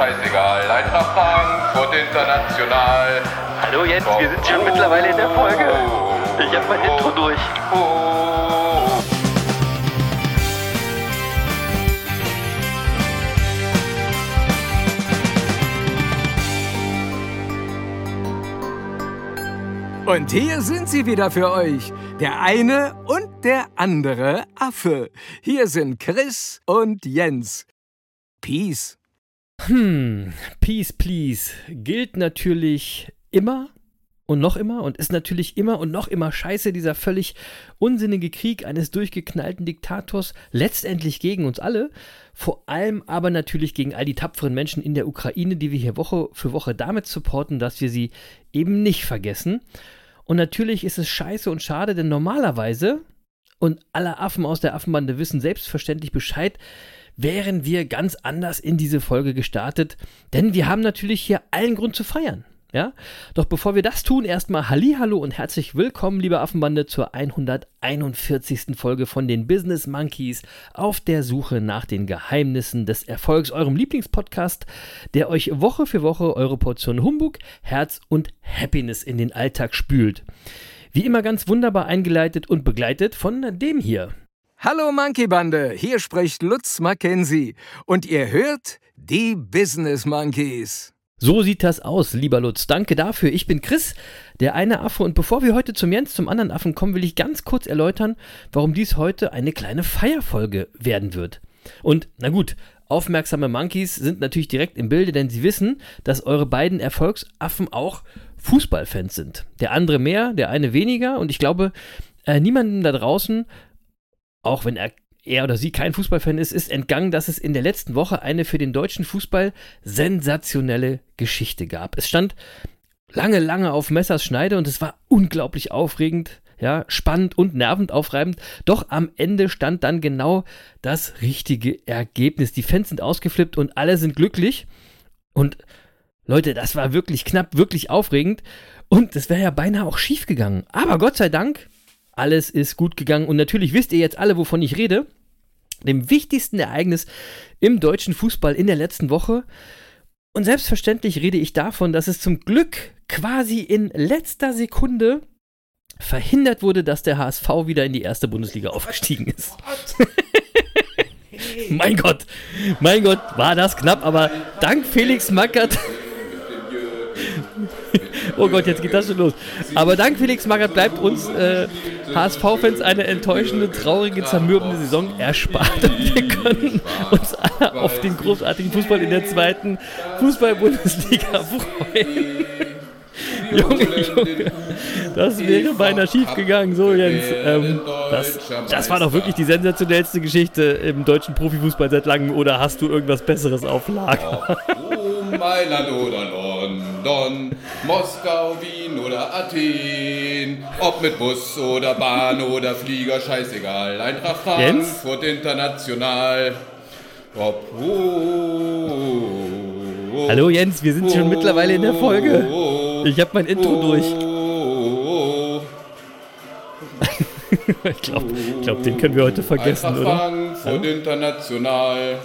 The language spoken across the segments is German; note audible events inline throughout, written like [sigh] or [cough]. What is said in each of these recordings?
Scheißegal. Eintracht Frankfurt international. Hallo Jens, wir sind schon mittlerweile in der Folge. Ich hab mein Intro durch. Oh. Und hier sind sie wieder für euch. Der eine und der andere Affe. Hier sind Chris und Jens. Peace. Hm, Peace, please gilt natürlich immer und noch immer und ist natürlich immer und noch immer scheiße, dieser völlig unsinnige Krieg eines durchgeknallten Diktators, letztendlich gegen uns alle, vor allem aber natürlich gegen all die tapferen Menschen in der Ukraine, die wir hier Woche für Woche damit supporten, dass wir sie eben nicht vergessen. Und natürlich ist es scheiße und schade, denn normalerweise, und alle Affen aus der Affenbande wissen selbstverständlich Bescheid, wären wir ganz anders in diese Folge gestartet, denn wir haben natürlich hier allen Grund zu feiern. Ja? Doch bevor wir das tun, erstmal Hallo und herzlich willkommen, liebe Affenbande, zur 141. Folge von den Business Monkeys auf der Suche nach den Geheimnissen des Erfolgs, eurem Lieblingspodcast, der euch Woche für Woche eure Portion Humbug, Herz und Happiness in den Alltag spült. Wie immer ganz wunderbar eingeleitet und begleitet von dem hier. Hallo Monkey Bande, hier spricht Lutz Mackenzie und ihr hört die Business Monkeys. So sieht das aus, lieber Lutz. Danke dafür. Ich bin Chris, der eine Affe. Und bevor wir heute zum Jens, zum anderen Affen kommen, will ich ganz kurz erläutern, warum dies heute eine kleine Feierfolge werden wird. Und na gut, aufmerksame Monkeys sind natürlich direkt im Bilde, denn sie wissen, dass eure beiden Erfolgsaffen auch Fußballfans sind. Der andere mehr, der eine weniger. Und ich glaube, äh, niemandem da draußen, auch wenn er er oder sie kein Fußballfan ist, ist entgangen, dass es in der letzten Woche eine für den deutschen Fußball sensationelle Geschichte gab. Es stand lange, lange auf Messers Schneide und es war unglaublich aufregend, ja, spannend und nervend aufreibend. Doch am Ende stand dann genau das richtige Ergebnis. Die Fans sind ausgeflippt und alle sind glücklich. Und Leute, das war wirklich knapp, wirklich aufregend. Und es wäre ja beinahe auch schief gegangen. Aber Gott sei Dank, alles ist gut gegangen. Und natürlich wisst ihr jetzt alle, wovon ich rede. Dem wichtigsten Ereignis im deutschen Fußball in der letzten Woche. Und selbstverständlich rede ich davon, dass es zum Glück quasi in letzter Sekunde verhindert wurde, dass der HSV wieder in die erste Bundesliga aufgestiegen ist. [laughs] mein Gott, mein Gott, war das knapp, aber dank Felix Mackert. Oh Gott, jetzt geht das schon los. Aber dank Felix Magath bleibt uns äh, HSV-Fans eine enttäuschende, traurige, zermürbende Saison erspart. [laughs] Und wir können uns alle auf den großartigen Fußball in der zweiten Fußball-Bundesliga freuen. [laughs] Junge, Junge, das wäre beinahe schief gegangen. So, Jens, ähm, das, das war doch wirklich die sensationellste Geschichte im deutschen Profifußball seit langem. Oder hast du irgendwas Besseres auf Lager? Oh, Mailand oder London, Moskau, Wien oder Athen. Ob mit Bus oder Bahn oder Flieger, scheißegal. Eintracht Jens? Frankfurt international. Ob, oh, Hallo Jens, wir sind schon mittlerweile in der Folge. Ich habe mein Intro durch. Oh, [laughs] Ich glaube, glaub, den können wir heute vergessen, Eintracht oder? Frankfurt international.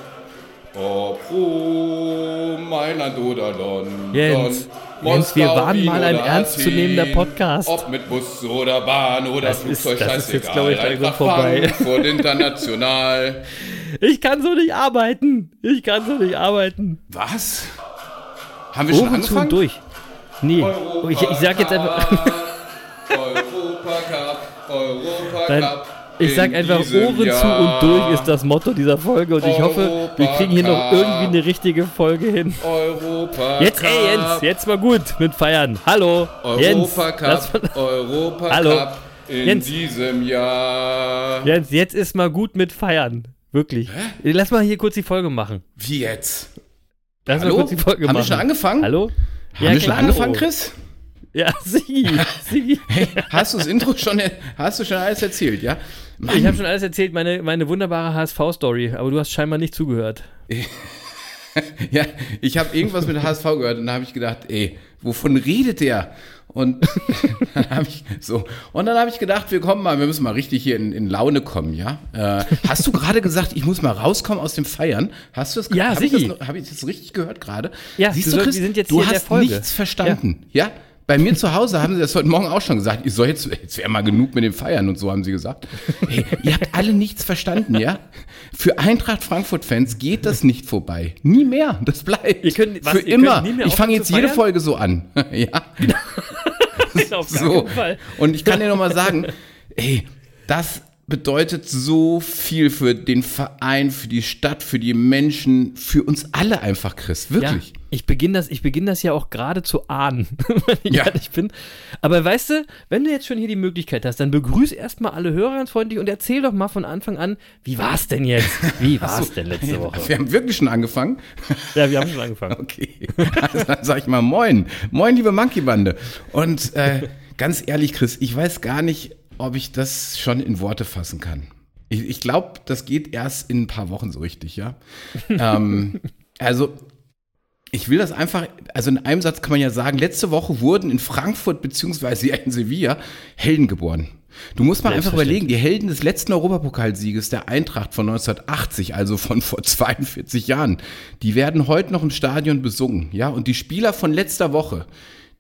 Ob oh, Mailand oder London. Jens, Jens, wir waren Wien mal ein ernstzunehmender. Podcast. Ob mit Bus oder Bahn oder Das ist- Flugzeug, das ist jetzt, scheißegal. glaub ich, Eintracht vorbei. [laughs] Frankfurt international. Ich kann so nicht arbeiten. Ich kann so nicht arbeiten. Was? Haben wir schon Ohren zu angefangen? und durch. Nee, ich, ich sag jetzt einfach. Europacup, Europacup. Ich sag in einfach Ohren zu Jahr. und durch ist das Motto dieser Folge und ich hoffe, wir kriegen hier noch irgendwie eine richtige Folge hin. Europacup. Jetzt, ey Jens, jetzt mal gut mit Feiern. Hallo, Jens. lass mal- Europacup Hallo. in Jens. diesem Jahr. Jens, jetzt ist mal gut mit Feiern. Wirklich. Lass mal hier kurz die Folge machen. Wie jetzt? Lass Hallo? mal kurz die Folge Haben wir machen. schon angefangen? Hallo? Haben wir schon klar. angefangen, Chris? Ja, [laughs] Sigi. Sigi. Hey, hast du das Intro schon, hast du schon alles erzählt, ja? Mann, Ich habe schon alles erzählt, meine, meine wunderbare HSV-Story, aber du hast scheinbar nicht zugehört. [laughs] ja, ich habe irgendwas mit HSV gehört und da habe ich gedacht, ey, wovon redet der? Und [laughs] dann habe ich so und dann habe ich gedacht, wir kommen mal, wir müssen mal richtig hier in, in Laune kommen, ja? Äh, hast du gerade gesagt, ich muss mal rauskommen aus dem Feiern? Hast du das? Ja, hab ich das, Sigi. noch- hab ich das richtig gehört gerade? Ja, Siehst du soll- Chris, wir sind jetzt du hast nichts verstanden, ja? Bei mir zu Hause haben sie das heute Morgen auch schon gesagt. Ich soll jetzt, jetzt wäre mal genug mit dem Feiern und so haben sie gesagt. Hey, ihr habt alle nichts verstanden, ja? Für Eintracht Frankfurt-Fans geht das nicht vorbei. Nie mehr. Das bleibt. Ihr könnt- was, Für ihr könnt immer. nie mehr Ich fange jetzt jede? Folge so an. [laughs] ja. [laughs] Auf gar So. Fall. Und ich kann dir nochmal sagen, ey, das bedeutet so viel für den Verein, für die Stadt, für die Menschen, für uns alle einfach, Chris. Wirklich. Ja, ich beginne das, ich beginn das ja auch gerade zu ahnen, [laughs] wenn ich Ja. ehrlich bin. Aber weißt du, wenn du jetzt schon hier die Möglichkeit hast, dann begrüß erstmal alle Hörer ganz freundlich und erzähl doch mal von Anfang an, wie war's denn jetzt? Wie war's denn letzte Woche? Wir haben wirklich schon angefangen. Ja, wir haben schon angefangen. [laughs] Okay. Also dann sag ich mal Moin. Moin, liebe Monkey-Bande. Und äh, ganz ehrlich, Chris, ich weiß gar nicht, ob ich das schon in Worte fassen kann. Ich, ich glaube, das geht erst in ein paar Wochen so richtig, ja. [laughs] ähm, also, ich will das einfach, also in einem Satz kann man ja sagen, letzte Woche wurden in Frankfurt beziehungsweise in Sevilla Helden geboren. Du musst mal einfach überlegen, die Helden des letzten Europapokalsieges der Eintracht von 1980, also von vor 42 Jahren, die werden heute noch im Stadion besungen, ja, und die Spieler von letzter Woche,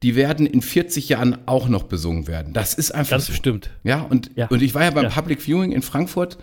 die werden in 40 Jahren auch noch besungen werden. Das ist einfach Ganz so. bestimmt. Ja, und, Ja. und ich war ja beim Ja. Public Viewing in Frankfurt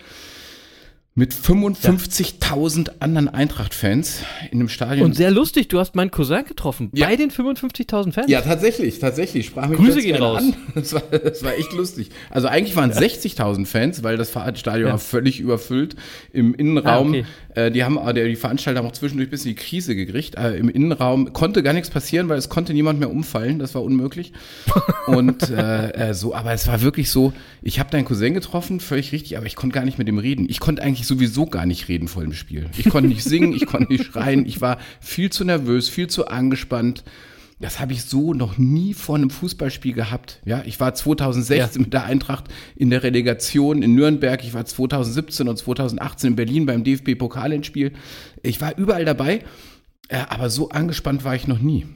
mit 55.000 anderen Eintracht-Fans in einem Stadion. Und sehr lustig, du hast meinen Cousin getroffen, Ja. bei den 55.000 Fans. Ja, tatsächlich, tatsächlich. Sprach mich Grüße gehen raus. An. [laughs] Das, war, das war echt lustig. Also eigentlich waren es 60.000 Fans, weil das Stadion Ja. war völlig überfüllt. Im Innenraum, Ah, okay. Äh, die haben, äh, die Veranstalter haben auch zwischendurch ein bisschen die Krise gekriegt. Äh, Im Innenraum konnte gar nichts passieren, weil es konnte niemand mehr umfallen. Das war unmöglich. [laughs] Und äh, äh, so, aber es war wirklich so, ich habe deinen Cousin getroffen, völlig richtig, aber ich konnte gar nicht mit ihm reden. Ich konnte eigentlich sowieso gar nicht reden vor dem Spiel. Ich konnte nicht singen, ich konnte nicht schreien. Ich war viel zu nervös, viel zu angespannt. Das habe ich so noch nie vor einem Fußballspiel gehabt. Ja, ich war 2016 mit der Eintracht in der Relegation in Nürnberg. Ich war 2017 und 2018 in Berlin beim DFB-Pokalendspiel. Ich war überall dabei, äh, aber so angespannt war ich noch nie.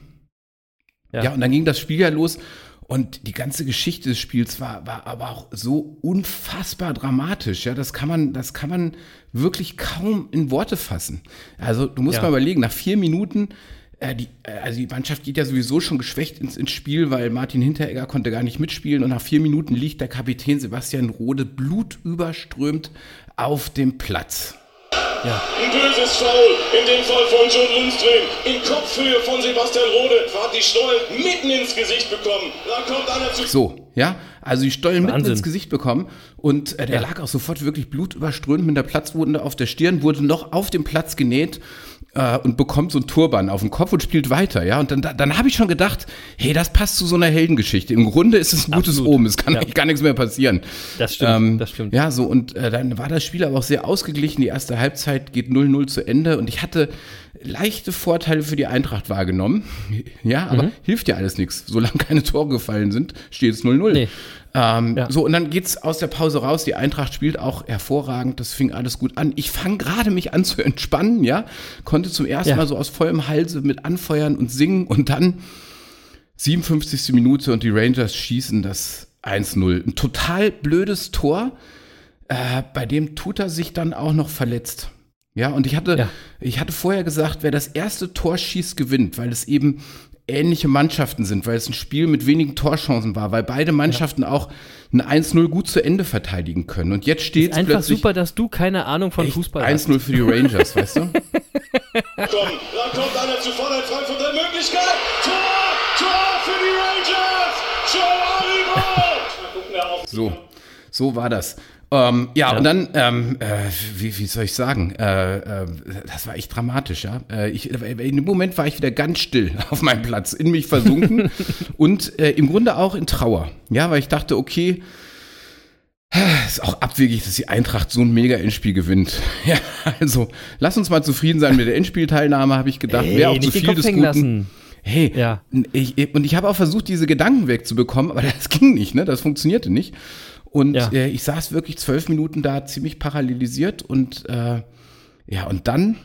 Ja. Ja. und dann ging das Spiel ja los und die ganze Geschichte des Spiels war, war aber auch so unfassbar dramatisch. Ja, das kann man, das kann man wirklich kaum in Worte fassen. Also du musst Ja. mal überlegen, nach vier Minuten äh, die, äh, also die Mannschaft geht ja sowieso schon geschwächt ins, ins Spiel, weil Martin Hinteregger konnte gar nicht mitspielen und nach vier Minuten liegt der Kapitän Sebastian Rode blutüberströmt auf dem Platz. Ein böses Foul, in dem Fall von John Lundström. In Kopfhöhe von Sebastian Rode hat die Stollen mitten ins Gesicht bekommen. Da kommt einer zu So, ja, also die Stollen mitten Wahnsinn. ins Gesicht bekommen und äh, der lag auch sofort wirklich blutüberströmt mit der Platzwunde auf der Stirn, wurde noch auf dem Platz genäht äh, und bekommt so einen Turban auf dem Kopf und spielt weiter, ja. Und dann, dann habe ich schon gedacht, hey, das passt zu so einer Heldengeschichte. Im Grunde ist es ein gutes Absolut. Omen, es kann Ja. eigentlich gar nichts mehr passieren. Das stimmt, Ähm, das stimmt. Ja, so und äh, dann war das Spiel aber auch sehr ausgeglichen. Die erste Halbzeit geht 0-0 zu Ende und ich hatte leichte Vorteile für die Eintracht wahrgenommen. [laughs] Ja, aber hilft ja alles nichts. Solange keine Tore gefallen sind, steht es 0-0. Nee. Ähm, Ja. So, und dann geht's aus der Pause raus. Die Eintracht spielt auch hervorragend. Das fing alles gut an. Ich fange gerade mich an zu entspannen, ja. Konnte zum ersten Ja. Mal so aus vollem Halse mit anfeuern und singen und dann 57. Minute und die Rangers schießen das 1-0. Ein total blödes Tor. Äh, bei dem tut er sich dann auch noch verletzt. Ja, und ich hatte, Ja. ich hatte vorher gesagt, wer das erste Tor schießt, gewinnt, weil es eben ähnliche Mannschaften sind, weil es ein Spiel mit wenigen Torchancen war, weil beide Mannschaften auch ein 1-0 gut zu Ende verteidigen können. Und jetzt steht es Einfach super, dass du keine Ahnung von Fußball hast. 1-0 für die Rangers, weißt du? [laughs] kommen. Da kommt einer zu Vorderland Frankfurt der Möglichkeit. Tor! Tor für die Rangers! Joe Oliver! Mal gucken, wer auf. So, so war das. Ähm, ja, und dann, ähm, äh, wie, wie soll ich sagen, äh, äh, das war echt dramatisch, ja. Äh, ich, in dem Moment war ich wieder ganz still [laughs] auf meinem Platz, in mich versunken [laughs] und äh, im Grunde auch in Trauer, ja, weil ich dachte, okay, ist auch abwegig, dass die Eintracht so ein mega Endspiel gewinnt. [laughs] Ja, also lass uns mal zufrieden sein mit der Endspielteilnahme, habe ich gedacht. Ey, Wäre auch zu viel des Guten. lassen. hey, Ja. ich, und ich habe auch versucht, diese Gedanken wegzubekommen, aber das ging nicht, ne? Das funktionierte nicht. Und Ja. äh, ich saß wirklich zwölf Minuten da ziemlich paralysiert und äh, ja, und dann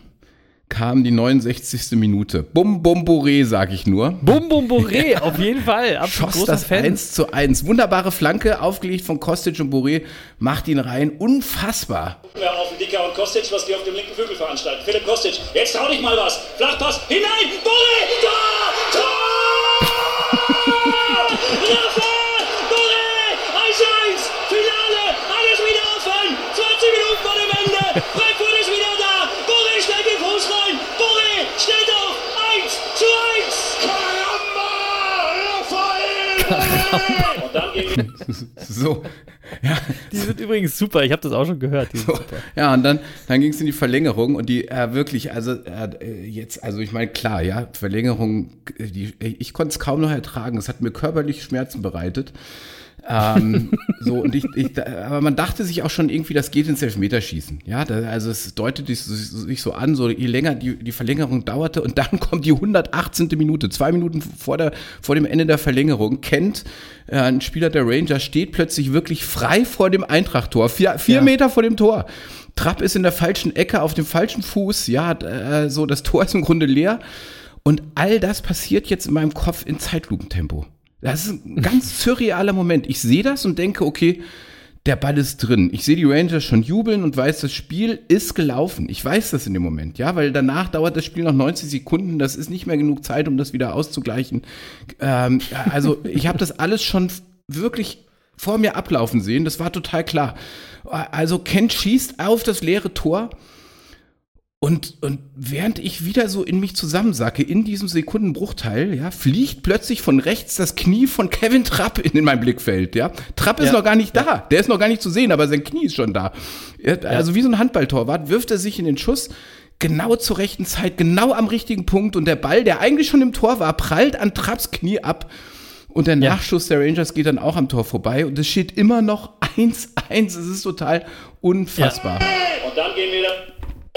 kam die 69. Minute. Bum, bum, Boré, sag ich nur. Bum Bum Boré, [laughs] auf jeden Fall. Absolut Schoss großer das Fan. 1 zu 1. Wunderbare Flanke, aufgelegt von Kostic und Boré, macht ihn rein. Unfassbar. Ja, auf den Dicker und Kostic, was die auf dem linken Flügel veranstalten. Philipp Kostic, jetzt trau dich mal was. Flachpass, hinein, Boré, Tor, Tor! [laughs] Rafa, 1. Karamba, Raphael! Und dann gehen wir So. Ja, Die sind übrigens super. Ich habe das auch schon gehört. So, ja, und dann, dann ging es in die Verlängerung und die äh, wirklich, also äh, jetzt, also ich meine, klar, ja, Verlängerung, äh, die, ich konnte es kaum noch ertragen. Es hat mir körperlich Schmerzen bereitet. Ähm, so, und ich, ich, aber man dachte sich auch schon irgendwie, das geht ins Elfmeterschießen. Ja, da, also es deutete sich, so an, so je länger die, die Verlängerung dauerte und dann [laughs] kommt die 118. Minute, zwei Minuten vor, der, vor dem Ende der Verlängerung, kennt äh, ein Spieler der Rangers, steht plötzlich wirklich frei vor dem Eintracht-Tor, vier, vier Ja. Meter vor dem Tor. Trapp ist in der falschen Ecke, auf dem falschen Fuß, ja, äh, so, das Tor ist im Grunde leer. Und all das passiert jetzt in meinem Kopf in Zeitlupentempo. Das ist ein ganz surrealer Moment. Ich sehe das und denke, okay, der Ball ist drin. Ich sehe die Rangers schon jubeln und weiß, das Spiel ist gelaufen. Ich weiß das in dem Moment, ja, weil danach dauert das Spiel noch 90 Sekunden. Das ist nicht mehr genug Zeit, um das wieder auszugleichen. Ähm, also ich habe das alles schon wirklich vor mir ablaufen sehen. Das war total klar. Also Kent schießt auf das leere Tor. Und, und während ich wieder so in mich zusammensacke, in diesem Sekundenbruchteil, ja, fliegt plötzlich von rechts das Knie von Kevin Trapp in, in mein Blickfeld, ja. Trapp ist Ja. noch gar nicht da, der ist noch gar nicht zu sehen, aber sein Knie ist schon da. Er, also wie so ein Handballtorwart wirft er sich in den Schuss, genau zur rechten Zeit, genau am richtigen Punkt und der Ball, der eigentlich schon im Tor war, prallt an Trapps Knie ab und der Ja. Nachschuss der Rangers geht dann auch am Tor vorbei und es steht immer noch [laughs] 1-1, es ist total unfassbar. Und dann gehen wir da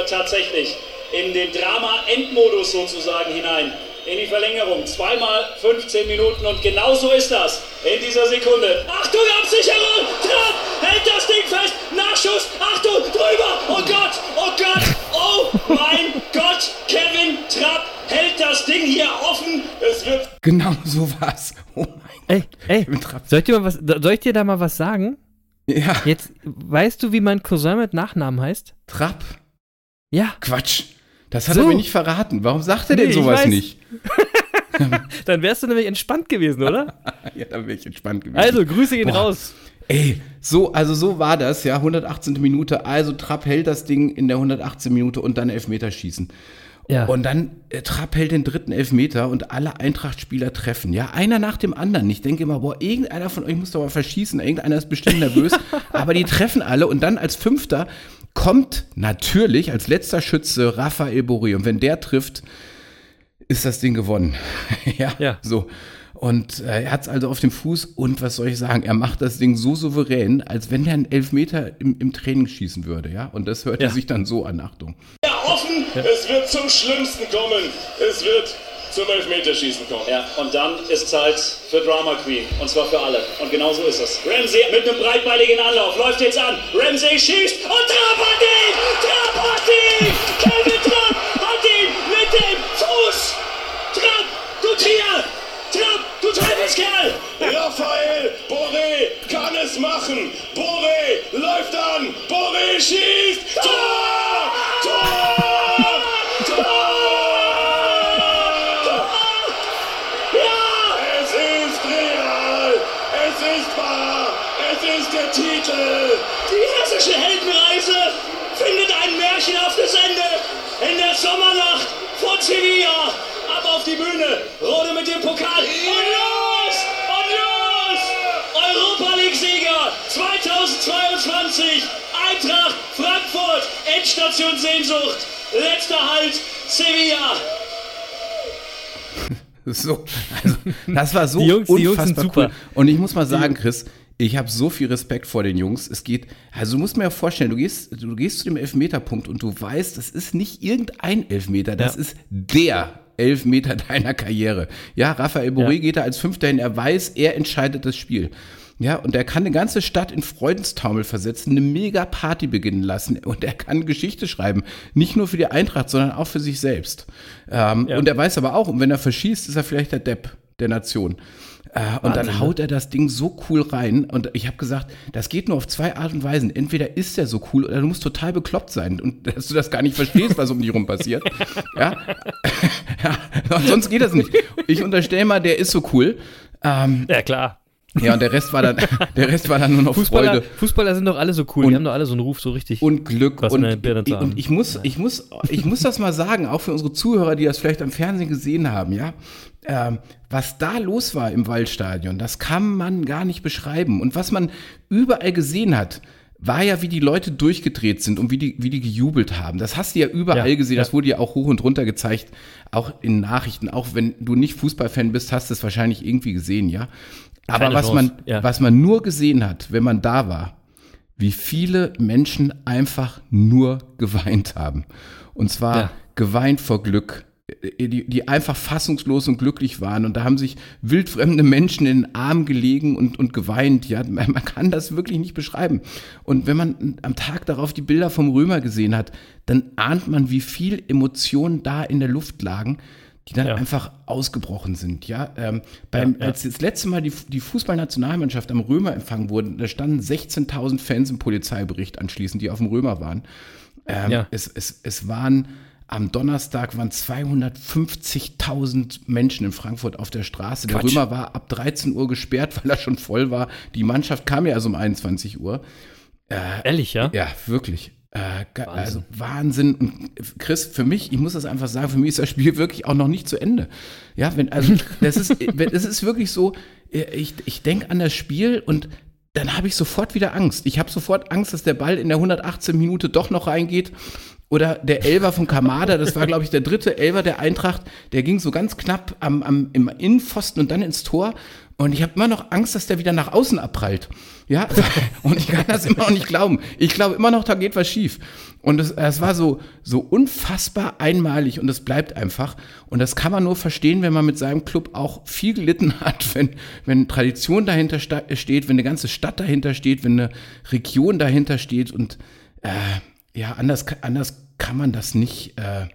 tatsächlich in den Drama-Endmodus sozusagen hinein. In die Verlängerung. Zweimal 15 Minuten und genau so ist das. In dieser Sekunde. Achtung, Absicherung! Trapp hält das Ding fest. Nachschuss. Achtung, drüber. Oh Gott, oh Gott, oh mein Gott. Kevin Trapp hält das Ding hier offen. Es wird Genau so war's. Oh mein Ey, ey, Kevin Trapp. soll ich, dir mal was, soll ich dir da mal was sagen? Ja, Jetzt, weißt du, wie mein Cousin mit Nachnamen heißt? Trapp. Ja, Quatsch. Das hat So. er mir nicht verraten. Warum sagt er denn Nee, ich sowas nicht? [laughs] dann wärst du nämlich entspannt gewesen, oder? [laughs] Ja, da wäre ich entspannt gewesen. Also, Grüße gehen Boah. raus. Ey, so, also so war das, ja, 118. Minute. Also Trapp hält das Ding in der 118. Minute und dann Elfmeterschießen. Ja. Und dann äh, Trapp hält den dritten Elfmeter und alle Eintracht-Spieler treffen. Ja, einer nach dem anderen. Ich denke immer, boah, irgendeiner von euch muss doch mal verschießen. Irgendeiner ist bestimmt nervös. [laughs] Aber die treffen alle und dann als Fünfter kommt natürlich als letzter Schütze Raphael Boré. Und wenn der trifft, ist das Ding gewonnen. [laughs] ja, Ja. so. Und äh, er hat es also auf dem Fuß und was soll ich sagen, er macht das Ding so souverän, als wenn er einen Elfmeter im, im Training schießen würde, ja. Und das hörte Ja. sich dann so an, Achtung. Ja, offen. Es wird zum Schlimmsten kommen. Es wird zum Elfmeterschießen kommen. Ja, und dann ist Zeit für Drama Queen. Und zwar für alle. Und genau so ist es. Ramsey mit einem breitbeinigen Anlauf läuft jetzt an. Ramsey schießt und Trapp hat ihn! Trapp hat ihn! Kevin Trapp hat ihn mit dem Fuß! Trapp, du Tier! Trapp, du Teufelskerl! Raphael Boré kann es machen! Boré läuft an! Boré schießt! Tor! Titel! Die hessische Heldenreise findet ein märchenhaftes Ende in der Sommernacht vor Sevilla. Ab auf die Bühne, Rode mit dem Pokal und los! Und los! Europa League-Sieger 2022, Eintracht Frankfurt, Endstation Sehnsucht, letzter Halt, Sevilla. [laughs] So, also das war so Die Jungs- die Jungs sind unfassbar super. cool. Und ich muss mal sagen, Chris, ich habe so viel Respekt vor den Jungs. Es geht, also du musst mir ja vorstellen, du gehst, du gehst zu dem Elfmeterpunkt und du weißt, das ist nicht irgendein Elfmeter, das Ja. ist der elf Meter [laughs] deiner Karriere. Ja, Raphael Boré Ja. geht da als Fünfter hin, er weiß, er entscheidet das Spiel. Ja, und er kann eine ganze Stadt in Freudenstaumel versetzen, eine mega Party beginnen lassen und er kann Geschichte schreiben. Nicht nur für die Eintracht, sondern auch für sich selbst. Ähm, Ja. Und er weiß aber auch, und wenn er verschießt, ist er vielleicht der Depp der Nation. Äh, und dann Wahnsinn, haut er das Ding so cool rein. Und ich habe gesagt, das geht nur auf zwei Art und Weisen. Entweder ist er so cool oder du musst total bekloppt sein und [laughs] dass du das gar nicht verstehst, was um dich rum passiert. [laughs] Ja? [laughs] ja, sonst geht das nicht. Ich unterstelle mal, der ist so cool. Ähm, Ja, klar. ja, und der Rest war dann, der Rest war dann nur noch Fußballer, Freude Fußballer sind doch alle so cool. Und- die haben doch alle so einen Ruf, so richtig. und Glück und, haben. und ich muss, ich muss, ich muss das mal sagen, auch für unsere Zuhörer, die das vielleicht am Fernsehen gesehen haben, ja, ähm, was da los war im Waldstadion, das kann man gar nicht beschreiben. Und was man überall gesehen hat, war ja, wie die Leute durchgedreht sind und wie die, wie die gejubelt haben. Das hast du ja überall Ja, gesehen, ja. das wurde ja auch hoch und runter gezeigt, auch in Nachrichten. Auch wenn du nicht Fußballfan bist, hast du es wahrscheinlich irgendwie gesehen, ja. Aber Keine was Chance, man, ja. was man nur gesehen hat, wenn man da war, wie viele Menschen einfach nur geweint haben. Und zwar geweint vor Glück. Die, die einfach fassungslos und glücklich waren. Und da haben sich wildfremde Menschen in den Arm gelegen und, und geweint. Ja, man kann das wirklich nicht beschreiben. Und wenn man am Tag darauf die Bilder vom Römer gesehen hat, dann ahnt man, wie viel Emotionen da in der Luft lagen, die dann Ja. einfach ausgebrochen sind. Ja, ähm, beim, ja. als das letzte Mal die, die Fußballnationalmannschaft am Römer empfangen wurde, da standen 16.000 Fans im Polizeibericht anschließend, die auf dem Römer waren. Ähm, Ja. es, es, es waren am Donnerstag waren 250.000 Menschen in Frankfurt auf der Straße. Der Quatsch. Römer war ab 13 Uhr gesperrt, [laughs] weil er schon voll war. Die Mannschaft kam ja erst um 21 Uhr. Ehrlich, ja? Ja, wirklich. Äh, ge- Also Wahnsinn. Und Chris, für mich, ich muss das einfach sagen, für mich ist das Spiel wirklich auch noch nicht zu Ende. Ja, wenn, also [laughs] das ist, es ist wirklich so, äh, ich, ich denke an das Spiel und dann habe ich sofort wieder Angst. Ich habe sofort Angst, dass der Ball in der 118 Minute doch noch reingeht. Oder der Elver von Kamada, das war, glaube ich, der dritte Elver der Eintracht, der ging so ganz knapp am, am, im Innenpfosten und dann ins Tor. Und ich habe immer noch Angst, dass der wieder nach außen abprallt. Ja, [laughs] und ich kann das immer noch nicht glauben. Ich glaube immer noch, da geht was schief. Und es, es war so, so unfassbar einmalig und es bleibt einfach. Und das kann man nur verstehen, wenn man mit seinem Club auch viel gelitten [laughs] hat, wenn, wenn Tradition dahinter steht, wenn eine ganze Stadt dahinter steht, wenn eine Region dahinter steht. Und äh, ja, anders, anders kann man das nicht, äh,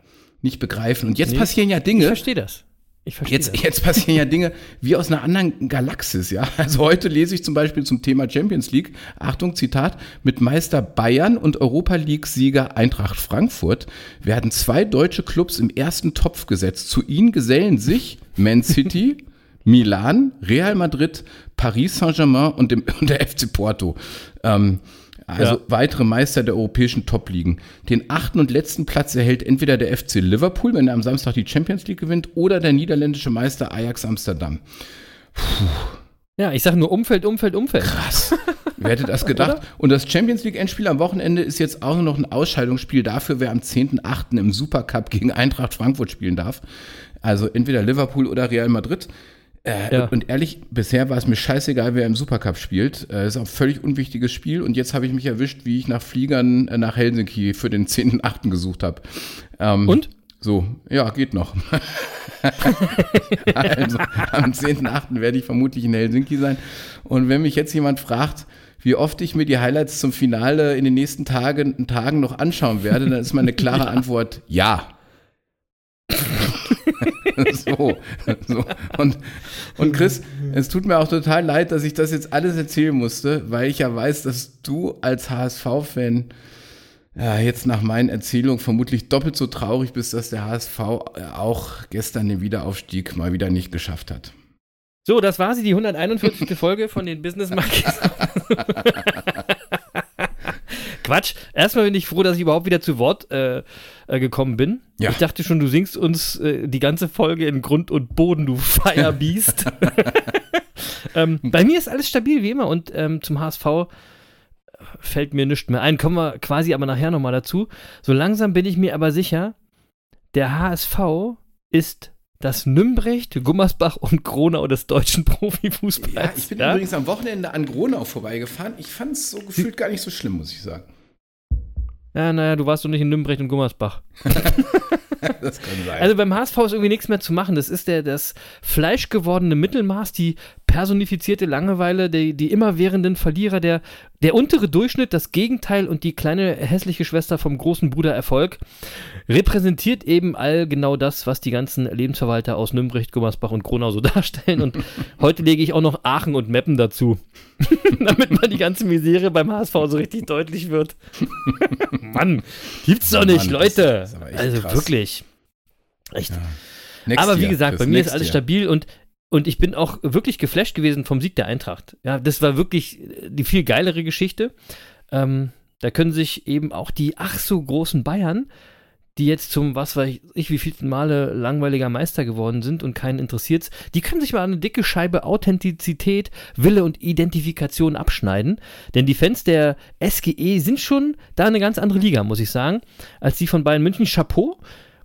nicht begreifen. Und jetzt Nee, passieren ja Ich Dinge. verstehe das. Ich verstehe Jetzt, das. [laughs] jetzt passieren ja Dinge wie aus einer anderen Galaxis, ja. Also heute lese ich zum Beispiel zum Thema Champions League, Achtung, Zitat, mit Meister Bayern und Europa League-Sieger Eintracht Frankfurt werden zwei deutsche Clubs im ersten Topf gesetzt. Zu ihnen gesellen sich Man City, [laughs] Milan, Real Madrid, Paris Saint-Germain und, dem- und der FC Porto. Ähm, also Ja. weitere Meister der europäischen Top-Ligen. Den achten und letzten Platz erhält entweder der FC Liverpool, wenn er am Samstag die Champions League gewinnt, oder der niederländische Meister Ajax Amsterdam. Ja, ich sage nur Umfeld, Umfeld, Umfeld. Krass. Wer hätte das [laughs] gedacht? Und das Champions League Endspiel am Wochenende ist jetzt auch nur noch ein Ausscheidungsspiel dafür, wer am 10.8. im Supercup gegen Eintracht Frankfurt spielen darf. Also entweder Liverpool oder Real Madrid. Äh, Ja. Und ehrlich, bisher war es mir scheißegal, wer im Supercup spielt. Äh, ist auch ein völlig unwichtiges Spiel. Und jetzt habe ich mich erwischt, wie ich nach Fliegern äh, nach Helsinki für den 10.8. gesucht habe. Ähm, Und? So, ja, geht noch. [laughs] also, am 10.8. werde ich vermutlich in Helsinki sein. Und wenn mich jetzt jemand fragt, wie oft ich mir die Highlights zum Finale in den nächsten Tagen, Tagen noch anschauen werde, dann ist meine klare [laughs] Antwort ja. [laughs] so, so. Und, und Chris, es tut mir auch total leid, dass ich das jetzt alles erzählen musste, weil ich ja weiß, dass du als HSV-Fan ja, jetzt nach meinen Erzählungen vermutlich doppelt so traurig bist, dass der HSV auch gestern den Wiederaufstieg mal wieder nicht geschafft hat. So, das war sie, die 141. Folge von den Business Monkeys. [laughs] Quatsch. Erstmal bin ich froh, dass ich überhaupt wieder zu Wort äh, äh, gekommen bin. Ja. Ich dachte schon, du singst uns äh, die ganze Folge in Grund und Boden, du Firebeast. [laughs] [laughs] ähm, bei mir ist alles stabil wie immer und ähm, zum HSV fällt mir nichts mehr ein. Kommen wir quasi aber nachher nochmal dazu. So langsam bin ich mir aber sicher, der HSV ist das Nümbrecht, Gummersbach und Gronau des deutschen [laughs] Profifußballs. Ja, ich bin ja? übrigens am Wochenende an Gronau vorbeigefahren. Ich fand es so gefühlt gar nicht so schlimm, muss ich sagen. Ja, naja, du warst doch nicht in Nümbrecht und Gummersbach. [laughs] das kann sein. Also beim HSV ist irgendwie nichts mehr zu machen. Das ist der, das fleischgewordene Mittelmaß, die personifizierte Langeweile, die, die immerwährenden Verlierer, der, der untere Durchschnitt, das Gegenteil und die kleine hässliche Schwester vom großen Bruder Erfolg repräsentiert eben all genau das, was die ganzen Lebensverwalter aus Nürnberg, Gummersbach und Gronau so [laughs] darstellen. Und heute lege ich auch noch Aachen und Meppen dazu, [laughs] damit mal die ganze Misere beim HSV so richtig deutlich wird. [laughs] Mann, gibt's doch nicht, Mann, Leute. also krass. wirklich. Echt. Next Aber wie year, gesagt, bei mir ist alles year. stabil und, und ich bin auch wirklich geflasht gewesen vom Sieg der Eintracht. Ja, das war wirklich die viel geilere Geschichte. Ähm, da können sich eben auch die ach so großen Bayern, die jetzt zum, was weiß ich, wie vielten Male langweiliger Meister geworden sind und keinen interessiert's, die können sich mal eine dicke Scheibe Authentizität, Wille und Identifikation abschneiden. Denn die Fans der SGE sind schon da eine ganz andere Liga, muss ich sagen, als die von Bayern München. Chapeau.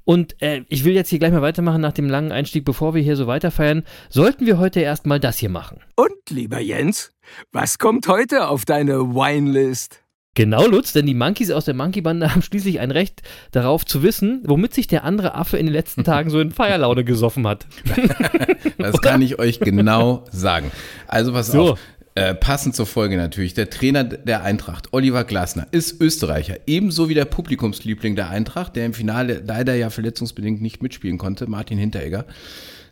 Und äh, ich will jetzt hier gleich mal weitermachen nach dem langen Einstieg, bevor wir hier so weiterfeiern. Sollten wir heute erstmal das hier machen. Und, lieber Jens, was kommt heute auf deine Winelist? Genau, Lutz, denn die Monkeys aus der Monkey-Bande [laughs] haben schließlich ein Recht darauf zu wissen, womit sich der andere Affe in den letzten [laughs] Tagen so in Feierlaune gesoffen hat. [laughs] Das kann ich euch genau sagen. Also pass So. auf. Äh, passend zur Folge natürlich. Der Trainer der Eintracht, Oliver Glasner, ist Österreicher. Ebenso wie der Publikumsliebling der Eintracht, der im Finale leider ja verletzungsbedingt nicht mitspielen konnte, Martin Hinteregger.